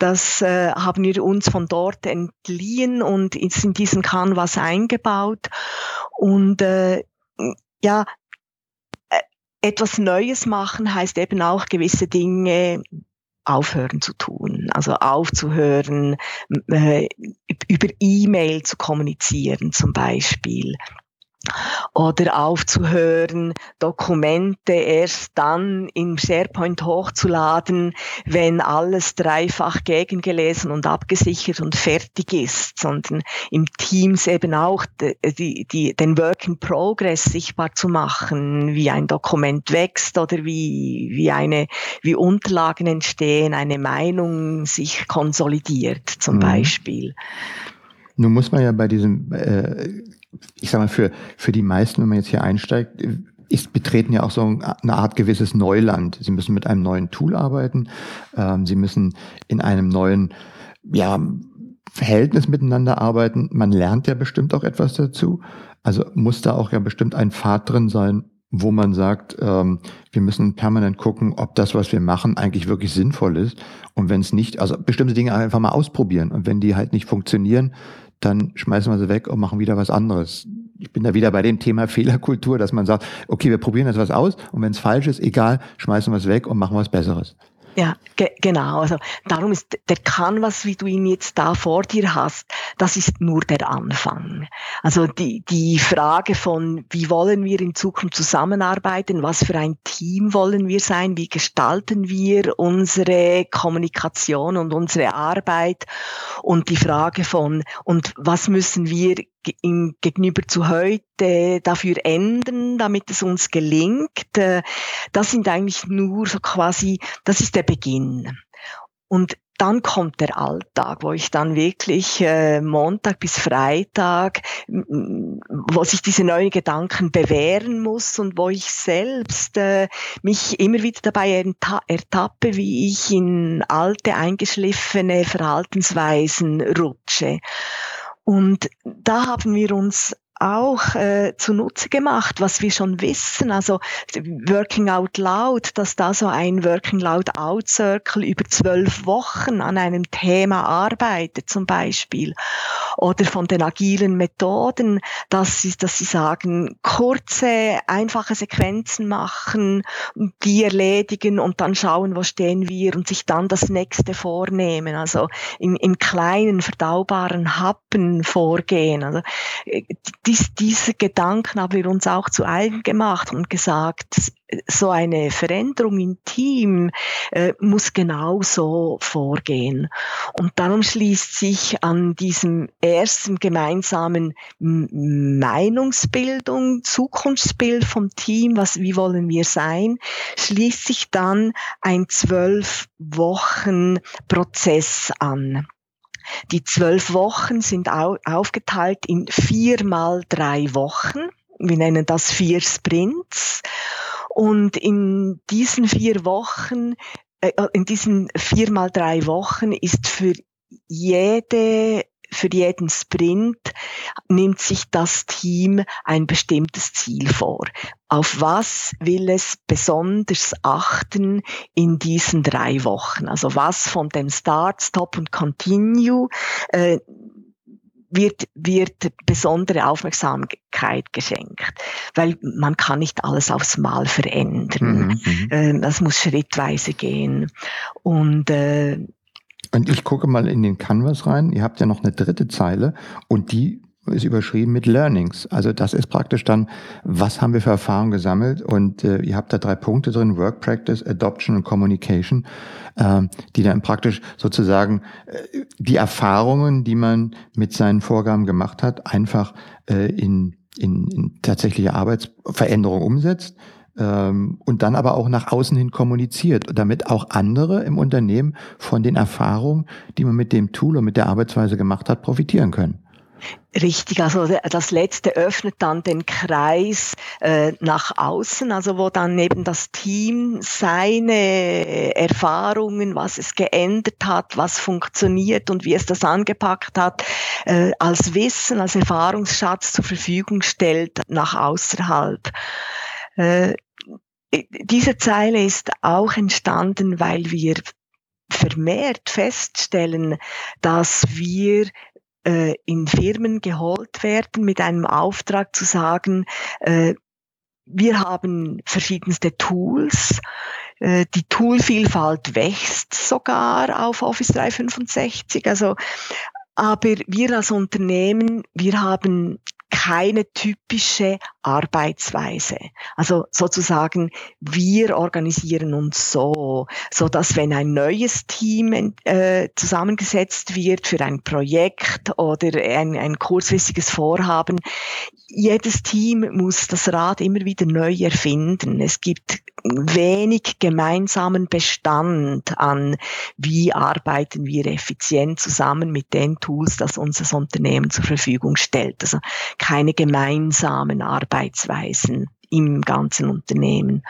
das äh, haben wir uns von dort entliehen und ist in diesen Canvas eingebaut. Und äh, ja, etwas Neues machen heißt eben auch gewisse Dinge aufhören zu tun, also aufzuhören, äh, über E-Mail zu kommunizieren zum Beispiel oder aufzuhören, Dokumente erst dann im SharePoint hochzuladen, wenn alles dreifach gegengelesen und abgesichert und fertig ist, sondern im Teams eben auch die, die, den Work in Progress sichtbar zu machen, wie ein Dokument wächst oder wie, wie, eine, wie Unterlagen entstehen, eine Meinung sich konsolidiert zum mhm. Beispiel. Nun muss man ja bei diesem äh, ich sag mal, für, für die meisten, wenn man jetzt hier einsteigt, ist betreten ja auch so eine Art gewisses Neuland. Sie müssen mit einem neuen Tool arbeiten. Ähm, sie müssen in einem neuen, ja, Verhältnis miteinander arbeiten. Man lernt ja bestimmt auch etwas dazu. Also muss da auch ja bestimmt ein Pfad drin sein, wo man sagt, ähm, wir müssen permanent gucken, ob das, was wir machen, eigentlich wirklich sinnvoll ist. Und wenn es nicht, also bestimmte Dinge einfach mal ausprobieren. Und wenn die halt nicht funktionieren, dann schmeißen wir sie weg und machen wieder was anderes. Ich bin da wieder bei dem Thema Fehlerkultur, dass man sagt, okay, wir probieren jetzt was aus und wenn es falsch ist, egal, schmeißen wir es weg und machen was Besseres. Ja, ge genau. Also darum ist der Canvas, wie du ihn jetzt da vor dir hast, das ist nur der Anfang. Also die, die Frage von, wie wollen wir in Zukunft zusammenarbeiten, was für ein Team wollen wir sein, wie gestalten wir unsere Kommunikation und unsere Arbeit und die Frage von, und was müssen wir im, gegenüber zu heute dafür ändern, damit es uns gelingt. Äh, das sind eigentlich nur so quasi, das ist der Beginn. Und dann kommt der Alltag, wo ich dann wirklich äh, Montag bis Freitag, wo sich diese neuen Gedanken bewähren muss und wo ich selbst äh, mich immer wieder dabei ertappe, wie ich in alte, eingeschliffene Verhaltensweisen rutsche. Und da haben wir uns auch äh, zunutze gemacht, was wir schon wissen. Also Working Out Loud, dass da so ein Working Loud Out Circle über zwölf Wochen an einem Thema arbeitet zum Beispiel. Oder von den agilen Methoden, dass sie, dass sie sagen, kurze, einfache Sequenzen machen, die erledigen und dann schauen, wo stehen wir und sich dann das nächste vornehmen. Also in, in kleinen, verdaubaren Happen vorgehen. Also, äh, dies, diese Gedanken haben wir uns auch zu eigen gemacht und gesagt, so eine Veränderung im Team äh, muss genauso vorgehen. Und darum schließt sich an diesem ersten gemeinsamen Meinungsbildung, Zukunftsbild vom Team, was, wie wollen wir sein, schließt sich dann ein zwölf Wochen Prozess an. Die zwölf Wochen sind aufgeteilt in vier mal drei Wochen. Wir nennen das vier Sprints. Und in diesen vier Wochen, äh, in diesen vier mal drei Wochen ist für jede für jeden Sprint nimmt sich das Team ein bestimmtes Ziel vor. Auf was will es besonders achten in diesen drei Wochen? Also was von dem Start, Stop und Continue äh, wird, wird besondere Aufmerksamkeit geschenkt, weil man kann nicht alles aufs Mal verändern. Mhm, mhm. äh, das muss schrittweise gehen. Und äh, und ich gucke mal in den Canvas rein. Ihr habt ja noch eine dritte Zeile und die ist überschrieben mit Learnings. Also das ist praktisch dann, was haben wir für Erfahrungen gesammelt? Und äh, ihr habt da drei Punkte drin, Work Practice, Adoption und Communication, äh, die dann praktisch sozusagen äh, die Erfahrungen, die man mit seinen Vorgaben gemacht hat, einfach äh, in, in, in tatsächliche Arbeitsveränderung umsetzt ähm, und dann aber auch nach außen hin kommuniziert, damit auch andere im Unternehmen von den Erfahrungen, die man mit dem Tool und mit der Arbeitsweise gemacht hat, profitieren können. Richtig, also das letzte öffnet dann den Kreis äh, nach außen, also wo dann eben das Team seine Erfahrungen, was es geändert hat, was funktioniert und wie es das angepackt hat, äh, als Wissen, als Erfahrungsschatz zur Verfügung stellt nach außerhalb. Äh, diese Zeile ist auch entstanden, weil wir vermehrt feststellen, dass wir äh, in Firmen geholt werden mit einem Auftrag zu sagen, äh, wir haben verschiedenste Tools. Äh, die Toolvielfalt wächst sogar auf Office 365. Also, aber wir als Unternehmen, wir haben keine typische Arbeitsweise. Also sozusagen, wir organisieren uns so, so dass wenn ein neues Team äh, zusammengesetzt wird für ein Projekt oder ein, ein kurzfristiges Vorhaben, jedes Team muss das Rad immer wieder neu erfinden. Es gibt wenig gemeinsamen Bestand an, wie arbeiten wir effizient zusammen mit den Tools, das unser Unternehmen zur Verfügung stellt. Also keine gemeinsamen Arbeitsweisen im ganzen Unternehmen.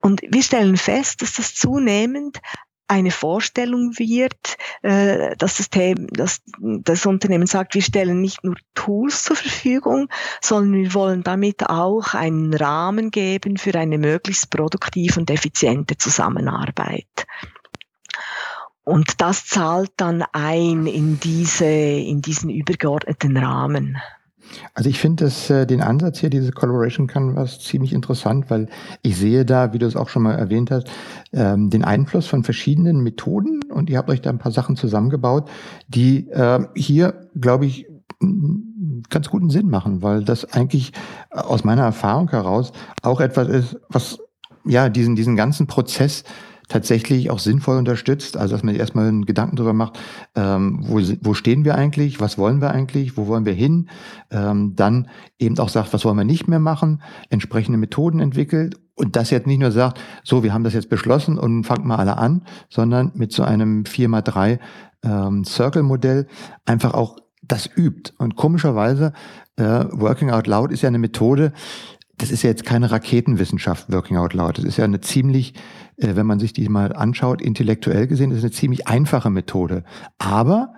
Und wir stellen fest, dass das zunehmend eine Vorstellung wird, äh, dass das, dass das Unternehmen sagt, wir stellen nicht nur Tools zur Verfügung, sondern wir wollen damit auch einen Rahmen geben für eine möglichst produktive und effiziente Zusammenarbeit. Und das zahlt dann ein in diese, in diesen übergeordneten Rahmen. Also ich finde äh, den Ansatz hier, diese Collaboration Canvas, ziemlich interessant, weil ich sehe da, wie du es auch schon mal erwähnt hast, ähm, den Einfluss von verschiedenen Methoden und ihr habt euch da ein paar Sachen zusammengebaut, die äh, hier, glaube ich, ganz guten Sinn machen, weil das eigentlich aus meiner Erfahrung heraus auch etwas ist, was ja diesen, diesen ganzen Prozess tatsächlich auch sinnvoll unterstützt. Also dass man erstmal einen Gedanken darüber macht, ähm, wo, wo stehen wir eigentlich, was wollen wir eigentlich, wo wollen wir hin. Ähm, dann eben auch sagt, was wollen wir nicht mehr machen, entsprechende Methoden entwickelt und das jetzt nicht nur sagt, so, wir haben das jetzt beschlossen und fangt mal alle an, sondern mit so einem 4x3 ähm, Circle-Modell einfach auch das übt. Und komischerweise, äh, Working Out Loud ist ja eine Methode, das ist ja jetzt keine Raketenwissenschaft, Working Out Loud. Das ist ja eine ziemlich, äh, wenn man sich die mal anschaut, intellektuell gesehen, das ist eine ziemlich einfache Methode. Aber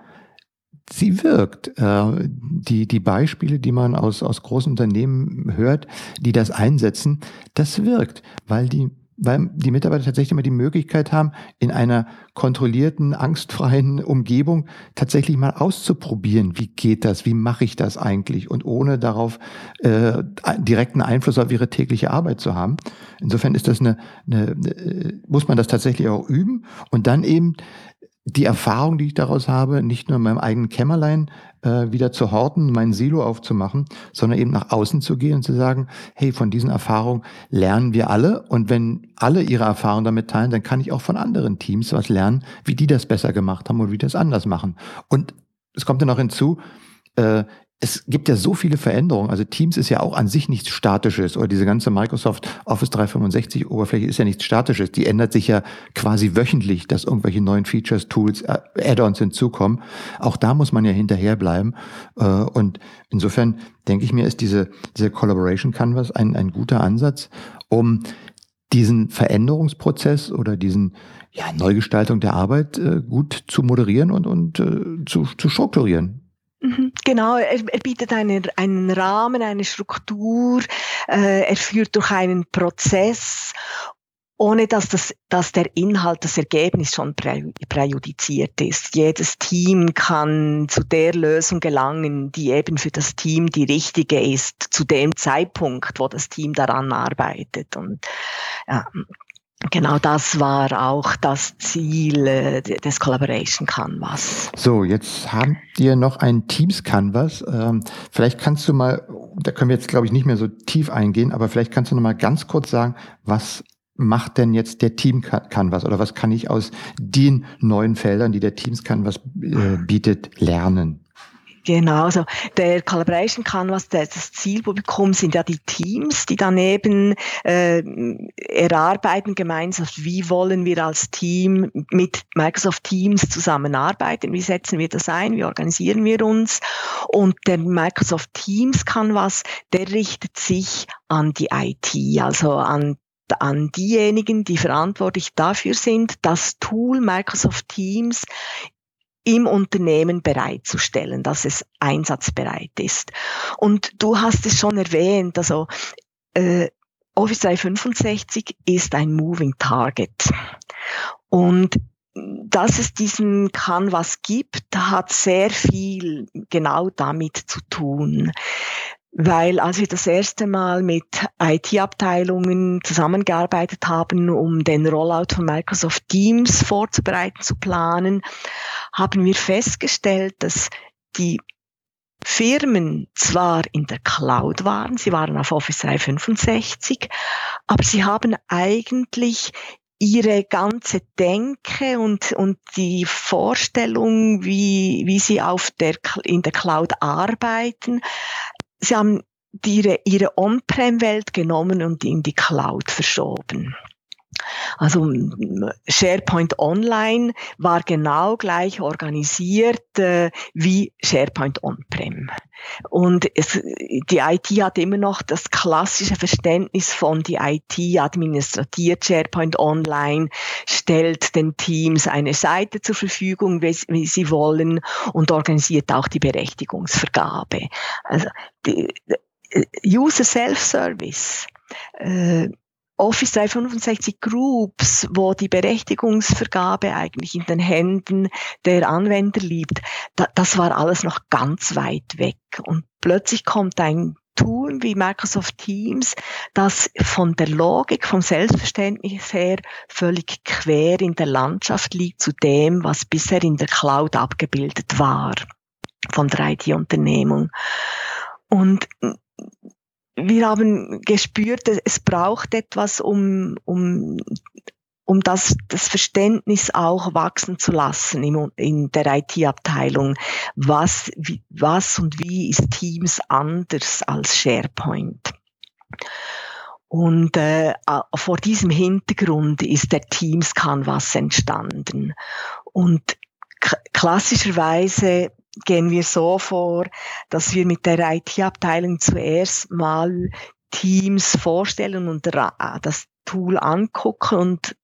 sie wirkt. Äh, die, die Beispiele, die man aus, aus großen Unternehmen hört, die das einsetzen, das wirkt, weil die weil die Mitarbeiter tatsächlich immer die Möglichkeit haben, in einer kontrollierten, angstfreien Umgebung tatsächlich mal auszuprobieren, wie geht das, wie mache ich das eigentlich und ohne darauf äh, direkten Einfluss auf ihre tägliche Arbeit zu haben. Insofern ist das eine, eine, eine muss man das tatsächlich auch üben und dann eben die Erfahrung, die ich daraus habe, nicht nur in meinem eigenen Kämmerlein äh, wieder zu horten, mein Silo aufzumachen, sondern eben nach außen zu gehen und zu sagen, hey, von diesen Erfahrungen lernen wir alle und wenn alle ihre Erfahrungen damit teilen, dann kann ich auch von anderen Teams was lernen, wie die das besser gemacht haben oder wie die das anders machen. Und es kommt dann noch hinzu, äh, es gibt ja so viele Veränderungen. Also Teams ist ja auch an sich nichts Statisches oder diese ganze Microsoft Office 365 Oberfläche ist ja nichts Statisches. Die ändert sich ja quasi wöchentlich, dass irgendwelche neuen Features, Tools, äh, Add-ons hinzukommen. Auch da muss man ja hinterherbleiben. Äh, und insofern denke ich mir, ist diese, diese Collaboration Canvas ein, ein guter Ansatz, um diesen Veränderungsprozess oder diesen ja, Neugestaltung der Arbeit äh, gut zu moderieren und, und zu, zu strukturieren. Mhm, genau, er, er bietet einen, einen Rahmen, eine Struktur, äh, er führt durch einen Prozess, ohne dass, das, dass der Inhalt, das Ergebnis schon präjudiziert ist. Jedes Team kann zu der Lösung gelangen, die eben für das Team die richtige ist, zu dem Zeitpunkt, wo das Team daran arbeitet. Und ja, Genau das war auch das Ziel äh, des Collaboration Canvas. So, jetzt habt ihr noch ein Teams Canvas. Ähm, vielleicht kannst du mal, da können wir jetzt glaube ich nicht mehr so tief eingehen, aber vielleicht kannst du noch mal ganz kurz sagen, was macht denn jetzt der Team Canvas oder was kann ich aus den neuen Feldern, die der Teams Canvas äh, bietet, lernen? Genau, also der Calibration Canvas, der, das Zielpublikum sind ja die Teams, die daneben äh, erarbeiten gemeinsam, wie wollen wir als Team mit Microsoft Teams zusammenarbeiten, wie setzen wir das ein, wie organisieren wir uns. Und der Microsoft Teams Canvas, der richtet sich an die IT, also an an diejenigen, die verantwortlich dafür sind, das Tool Microsoft Teams im Unternehmen bereitzustellen, dass es einsatzbereit ist. Und du hast es schon erwähnt, also äh, Office 365 ist ein Moving Target. Und dass es diesen Canvas gibt, hat sehr viel genau damit zu tun weil als wir das erste Mal mit IT-Abteilungen zusammengearbeitet haben, um den Rollout von Microsoft Teams vorzubereiten, zu planen, haben wir festgestellt, dass die Firmen zwar in der Cloud waren, sie waren auf Office 365, aber sie haben eigentlich ihre ganze Denke und, und die Vorstellung, wie, wie sie auf der, in der Cloud arbeiten, sie haben ihre, ihre On-Prem-Welt genommen und in die Cloud verschoben. Also SharePoint Online war genau gleich organisiert äh, wie SharePoint On-Prem. Und es, die IT hat immer noch das klassische Verständnis von die IT administratiert SharePoint Online, stellt den Teams eine Seite zur Verfügung, wie, wie sie wollen und organisiert auch die Berechtigungsvergabe. Also die, User Self-Service. Äh, Office 365 Groups, wo die Berechtigungsvergabe eigentlich in den Händen der Anwender liegt, da, das war alles noch ganz weit weg. Und plötzlich kommt ein Tool wie Microsoft Teams, das von der Logik, vom Selbstverständnis her völlig quer in der Landschaft liegt zu dem, was bisher in der Cloud abgebildet war von der IT-Unternehmung. Und wir haben gespürt, es braucht etwas, um, um um das, das Verständnis auch wachsen zu lassen in, in der IT-Abteilung, was, wie, was und wie ist Teams anders als SharePoint. Und äh, vor diesem Hintergrund ist der Teams Canvas entstanden. Und klassischerweise gehen wir so vor, dass wir mit der IT-Abteilung zuerst mal Teams vorstellen und das Tool angucken und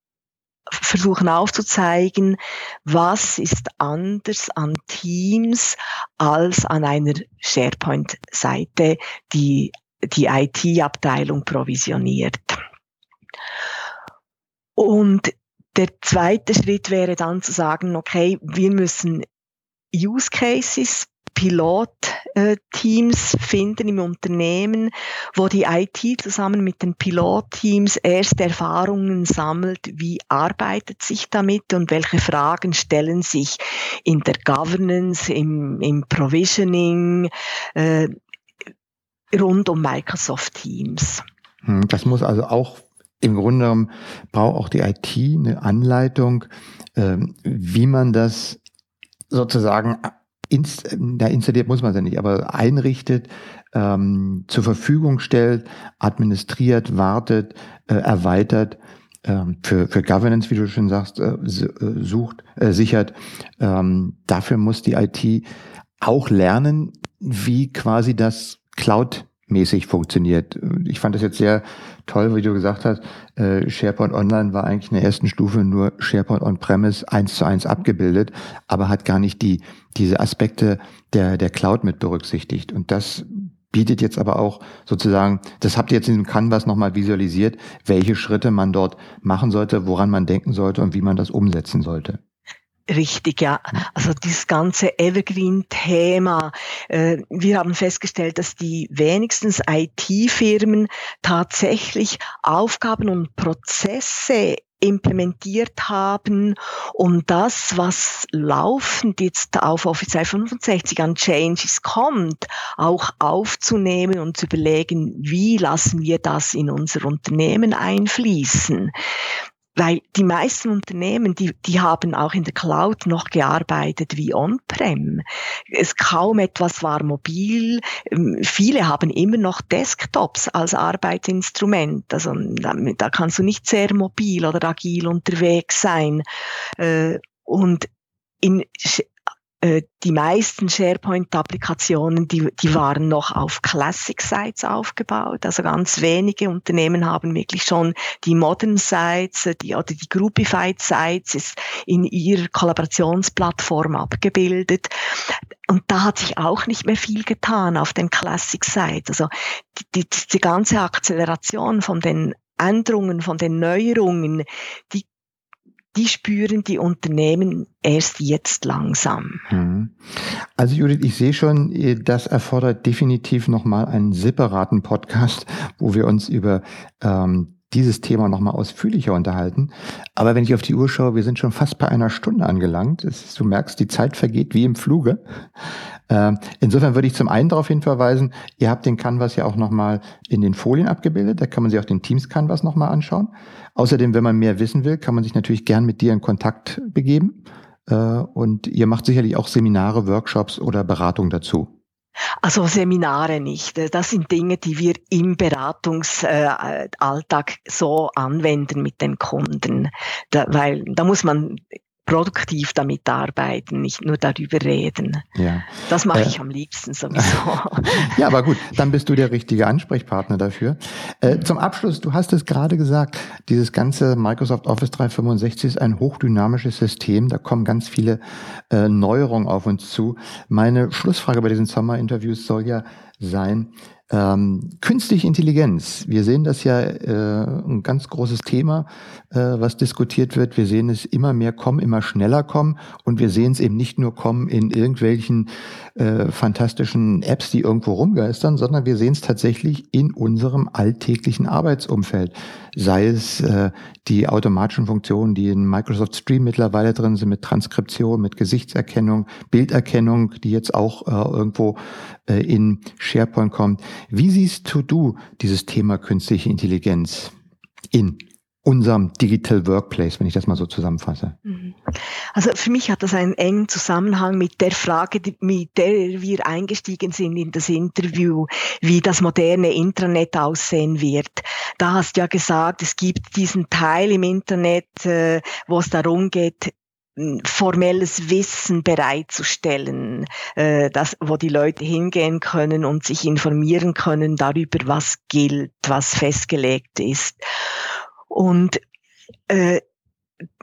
versuchen aufzuzeigen, was ist anders an Teams als an einer SharePoint-Seite, die die IT-Abteilung provisioniert. Und der zweite Schritt wäre dann zu sagen, okay, wir müssen Use Cases, Pilotteams finden im Unternehmen, wo die IT zusammen mit den Pilotteams erste Erfahrungen sammelt, wie arbeitet sich damit und welche Fragen stellen sich in der Governance, im, im Provisioning, äh, rund um Microsoft Teams. Hm, das muss also auch im Grunde genommen braucht auch die IT eine Anleitung, ähm, wie man das sozusagen inst da installiert muss man es ja nicht, aber einrichtet, ähm, zur Verfügung stellt, administriert, wartet, äh, erweitert, ähm, für, für Governance, wie du schon sagst, äh, äh sucht, äh, sichert. Ähm, dafür muss die IT auch lernen, wie quasi das Cloud mäßig funktioniert. Ich fand das jetzt sehr toll, wie du gesagt hast, äh, SharePoint Online war eigentlich in der ersten Stufe nur SharePoint On-Premise eins zu eins abgebildet, aber hat gar nicht die, diese Aspekte der, der Cloud mit berücksichtigt. Und das bietet jetzt aber auch sozusagen, das habt ihr jetzt in dem Canvas nochmal visualisiert, welche Schritte man dort machen sollte, woran man denken sollte und wie man das umsetzen sollte. Richtig, ja. Also dieses ganze Evergreen-Thema. Äh, wir haben festgestellt, dass die wenigstens IT-Firmen tatsächlich Aufgaben und Prozesse implementiert haben, um das, was laufend jetzt auf Office 365 an Changes kommt, auch aufzunehmen und zu überlegen, wie lassen wir das in unser Unternehmen einfließen. Weil die meisten Unternehmen, die, die haben auch in der Cloud noch gearbeitet wie on-prem. Es kaum etwas war mobil. Ähm, viele haben immer noch Desktops als Arbeitsinstrument. Also da, da kannst du nicht sehr mobil oder agil unterwegs sein. Äh, und in die meisten SharePoint-Applikationen, die, die waren noch auf Classic-Sites aufgebaut. Also ganz wenige Unternehmen haben wirklich schon die Modern Sites äh, die, oder die Groupified Sites in ihrer Kollaborationsplattform abgebildet. Und da hat sich auch nicht mehr viel getan auf den Classic Sites. Also die, die, die ganze Akzeleration von den Änderungen, von den Neuerungen, die die spüren die Unternehmen erst jetzt langsam. Mhm. Also Judith, ich sehe schon, das erfordert definitiv nochmal einen separaten Podcast, wo wir uns über ähm, dieses Thema nochmal ausführlicher unterhalten. Aber wenn ich auf die Uhr schaue, wir sind schon fast bei einer Stunde angelangt. Ist, du merkst, die Zeit vergeht wie im Fluge. Ähm, insofern würde ich zum einen darauf hinverweisen, ihr habt den Canvas ja auch nochmal in den Folien abgebildet. Da kann man sich auch den Teams Canvas nochmal anschauen. Außerdem, wenn man mehr wissen will, kann man sich natürlich gern mit dir in Kontakt begeben. Äh, und ihr macht sicherlich auch Seminare, Workshops oder Beratung dazu. Also Seminare nicht. Das sind Dinge, die wir im Beratungsalltag so anwenden mit den Kunden. Da, weil da muss man produktiv damit arbeiten, nicht nur darüber reden. Ja. Das mache äh, ich am liebsten sowieso. ja, aber gut, dann bist du der richtige Ansprechpartner dafür. Äh, zum Abschluss, du hast es gerade gesagt, dieses ganze Microsoft Office 365 ist ein hochdynamisches System, da kommen ganz viele äh, Neuerungen auf uns zu. Meine Schlussfrage bei diesen Sommer-Interviews soll ja sein, ähm, künstliche Intelligenz, wir sehen das ja äh, ein ganz großes Thema, äh, was diskutiert wird. Wir sehen es immer mehr kommen, immer schneller kommen und wir sehen es eben nicht nur kommen in irgendwelchen äh, fantastischen Apps, die irgendwo rumgeistern, sondern wir sehen es tatsächlich in unserem alltäglichen Arbeitsumfeld. Sei es äh, die automatischen Funktionen, die in Microsoft Stream mittlerweile drin sind, mit Transkription, mit Gesichtserkennung, Bilderkennung, die jetzt auch äh, irgendwo äh, in SharePoint kommt. Wie siehst du dieses Thema künstliche Intelligenz in unserem Digital Workplace, wenn ich das mal so zusammenfasse? Mhm. Also für mich hat das einen engen Zusammenhang mit der Frage, mit der wir eingestiegen sind in das Interview, wie das moderne Intranet aussehen wird. Da hast du ja gesagt, es gibt diesen Teil im Internet, äh, wo es darum geht, formelles Wissen bereitzustellen, äh, das, wo die Leute hingehen können und sich informieren können darüber, was gilt, was festgelegt ist. Und äh,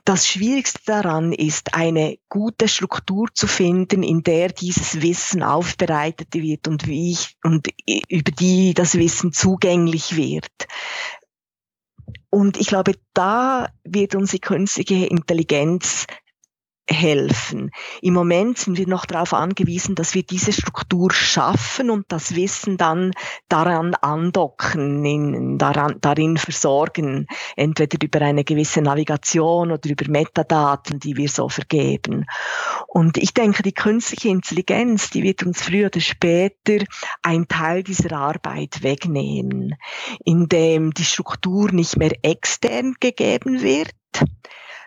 das Schwierigste daran ist, eine gute Struktur zu finden, in der dieses Wissen aufbereitet wird und wie ich, und über die das Wissen zugänglich wird. Und ich glaube, da wird unsere künstliche Intelligenz helfen. Im Moment sind wir noch darauf angewiesen, dass wir diese Struktur schaffen und das Wissen dann daran andocken, in, daran, darin versorgen, entweder über eine gewisse Navigation oder über Metadaten, die wir so vergeben. Und ich denke, die künstliche Intelligenz, die wird uns früher oder später ein Teil dieser Arbeit wegnehmen, indem die Struktur nicht mehr extern gegeben wird,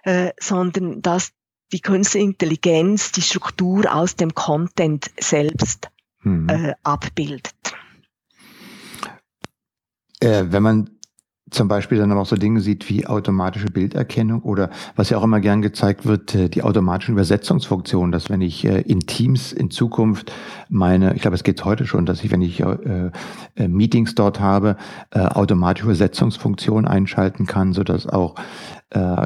äh, sondern dass die künstliche Intelligenz die Struktur aus dem Content selbst mhm. äh, abbildet. Äh, wenn man zum Beispiel dann aber auch so Dinge sieht wie automatische Bilderkennung oder was ja auch immer gern gezeigt wird, äh, die automatischen Übersetzungsfunktionen, dass wenn ich äh, in Teams in Zukunft meine, ich glaube, es geht heute schon, dass ich, wenn ich äh, Meetings dort habe, automatische Übersetzungsfunktionen einschalten kann, so dass auch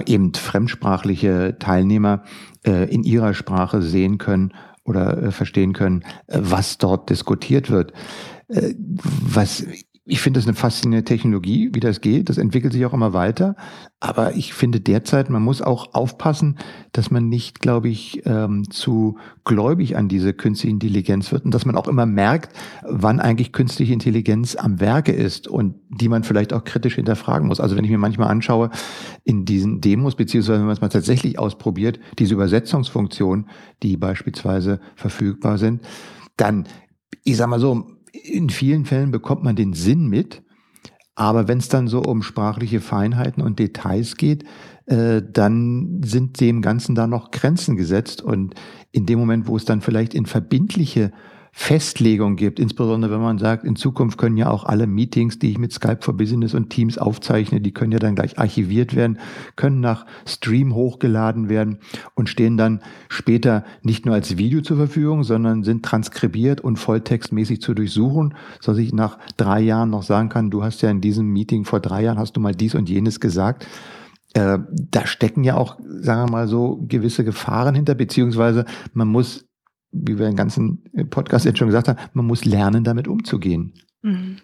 eben fremdsprachliche Teilnehmer in ihrer Sprache sehen können oder verstehen können, was dort diskutiert wird. Was ich finde das eine faszinierende Technologie, wie das geht. Das entwickelt sich auch immer weiter. Aber ich finde derzeit, man muss auch aufpassen, dass man nicht, glaube ich, ähm, zu gläubig an diese künstliche Intelligenz wird und dass man auch immer merkt, wann eigentlich künstliche Intelligenz am Werke ist und die man vielleicht auch kritisch hinterfragen muss. Also wenn ich mir manchmal anschaue, in diesen Demos, beziehungsweise wenn man es mal tatsächlich ausprobiert, diese Übersetzungsfunktionen, die beispielsweise verfügbar sind, dann, ich sag mal so, in vielen Fällen bekommt man den Sinn mit, aber wenn es dann so um sprachliche Feinheiten und Details geht, äh, dann sind dem Ganzen da noch Grenzen gesetzt. Und in dem Moment, wo es dann vielleicht in verbindliche Festlegung gibt, insbesondere wenn man sagt, in Zukunft können ja auch alle Meetings, die ich mit Skype for Business und Teams aufzeichne, die können ja dann gleich archiviert werden, können nach Stream hochgeladen werden und stehen dann später nicht nur als Video zur Verfügung, sondern sind transkribiert und volltextmäßig zu durchsuchen, so dass ich nach drei Jahren noch sagen kann, du hast ja in diesem Meeting vor drei Jahren hast du mal dies und jenes gesagt. Äh, da stecken ja auch, sagen wir mal so, gewisse Gefahren hinter, beziehungsweise man muss wie wir den ganzen Podcast jetzt schon gesagt haben, man muss lernen, damit umzugehen. Mhm.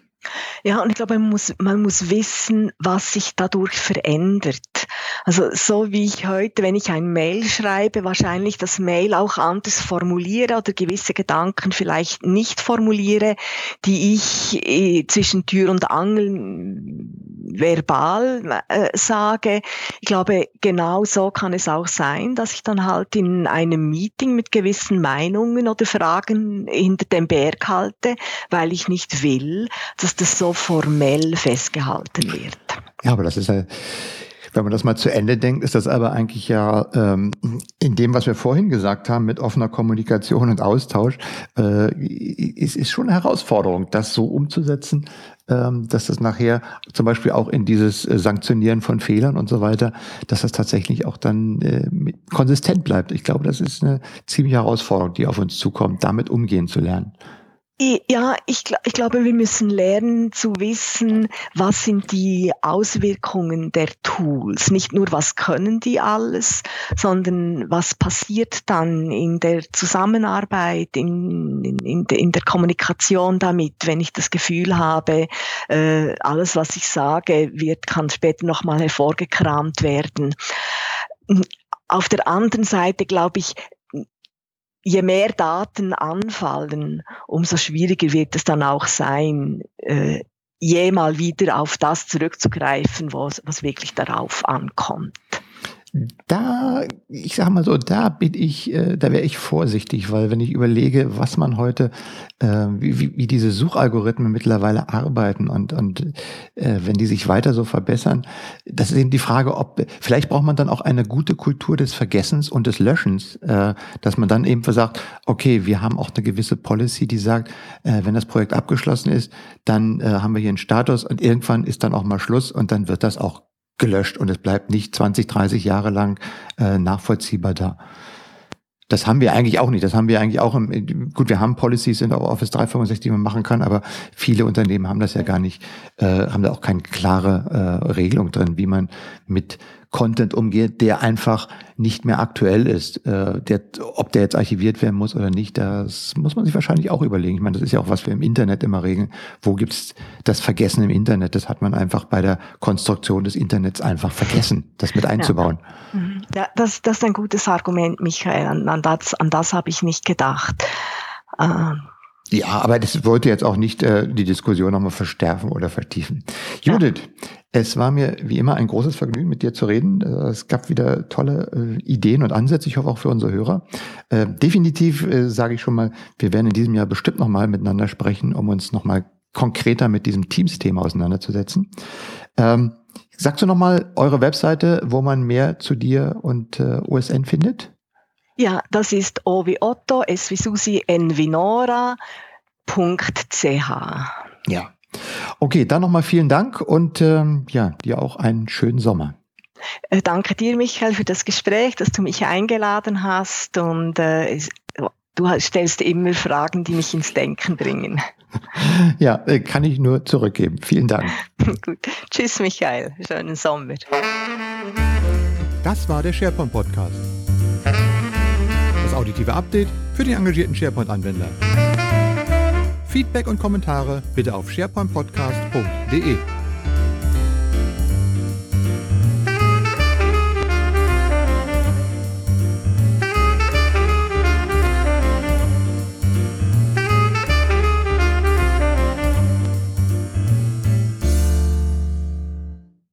Ja, und ich glaube, man muss, man muss wissen, was sich dadurch verändert. Also so wie ich heute, wenn ich ein Mail schreibe, wahrscheinlich das Mail auch anders formuliere oder gewisse Gedanken vielleicht nicht formuliere, die ich äh, zwischen Tür und Angel verbal äh, sage. Ich glaube, genau so kann es auch sein, dass ich dann halt in einem Meeting mit gewissen Meinungen oder Fragen hinter dem Berg halte, weil ich nicht will, dass das so formell festgehalten wird. Ja, aber das ist ja wenn man das mal zu Ende denkt, ist das aber eigentlich ja ähm, in dem, was wir vorhin gesagt haben, mit offener Kommunikation und Austausch, äh, ist, ist schon eine Herausforderung, das so umzusetzen, dass das nachher zum Beispiel auch in dieses äh, Sanktionieren von Fehlern und so weiter, dass das tatsächlich auch dann äh, konsistent bleibt. Ich glaube, das ist eine ziemliche Herausforderung, die auf uns zukommt, damit umgehen zu lernen. Ja, ich, ich glaube, wir müssen lernen zu wissen, was sind die Auswirkungen der Tools. Nicht nur, was können die alles, sondern was passiert dann in der Zusammenarbeit, in, in, in der Kommunikation damit, wenn ich das Gefühl habe, äh, alles, was ich sage, wird, kann später nochmal hervorgekramt werden. Auf der anderen Seite glaube ich, je mehr Daten anfallen, umso schwieriger wird es dann auch sein, äh, je mal wieder auf das zurückzugreifen, was, was wirklich darauf ankommt. Da, ich sag mal so, da bin ich, äh, da wäre ich vorsichtig, weil wenn ich überlege, was man heute, äh, wie, wie, wie diese Suchalgorithmen mittlerweile arbeiten und, und äh, wenn die sich weiter so verbessern, das ist eben die Frage, ob, vielleicht braucht man dann auch eine gute Kultur des Vergessens und des Löschens, äh, dass man dann eben sagt, okay, wir haben auch eine gewisse Policy, die sagt, äh, wenn das Projekt abgeschlossen ist, dann äh, haben wir hier einen Status und irgendwann ist dann auch mal Schluss und dann wird das auch gelöscht und es bleibt nicht 20, 30 Jahre lang äh, nachvollziehbar da. Das haben wir eigentlich auch nicht. Das haben wir eigentlich auch im, gut, wir haben Policies in Office 365, die man machen kann, aber viele Unternehmen haben das ja gar nicht, äh, haben da auch keine klare äh, Regelung drin, wie man mit Content umgeht, der einfach nicht mehr aktuell ist. Äh, der, ob der jetzt archiviert werden muss oder nicht, das muss man sich wahrscheinlich auch überlegen. Ich meine, das ist ja auch, was wir im Internet immer regeln. Wo gibt's das Vergessen im Internet? Das hat man einfach bei der Konstruktion des Internets einfach vergessen, das mit einzubauen. Mhm. Ja, das, das ist ein gutes Argument, Michael. An, an das, an das habe ich nicht gedacht. Ähm. Ja, aber das wollte jetzt auch nicht äh, die Diskussion nochmal verstärken oder vertiefen. Judith, ja. Es war mir wie immer ein großes Vergnügen, mit dir zu reden. Äh, es gab wieder tolle äh, Ideen und Ansätze. Ich hoffe auch für unsere Hörer. Äh, definitiv äh, sage ich schon mal, wir werden in diesem Jahr bestimmt nochmal miteinander sprechen, um uns nochmal konkreter mit diesem Teams-Thema auseinanderzusetzen. Ähm, sagst du nochmal eure Webseite, wo man mehr zu dir und äh, OSN findet? Ja, das ist O wie Otto, S wie Susi, N wie Nora, .ch. Ja, Okay, dann nochmal vielen Dank und ähm, ja, dir auch einen schönen Sommer. Äh, danke dir, Michael, für das Gespräch, dass du mich eingeladen hast und äh, du stellst immer Fragen, die mich ins Denken bringen. Ja, äh, kann ich nur zurückgeben. Vielen Dank. Gut. Tschüss, Michael. Schönen Sommer. Das war der SharePoint Podcast. Auditive Update für die engagierten SharePoint-Anwender. Feedback und Kommentare bitte auf sharepointpodcast.de.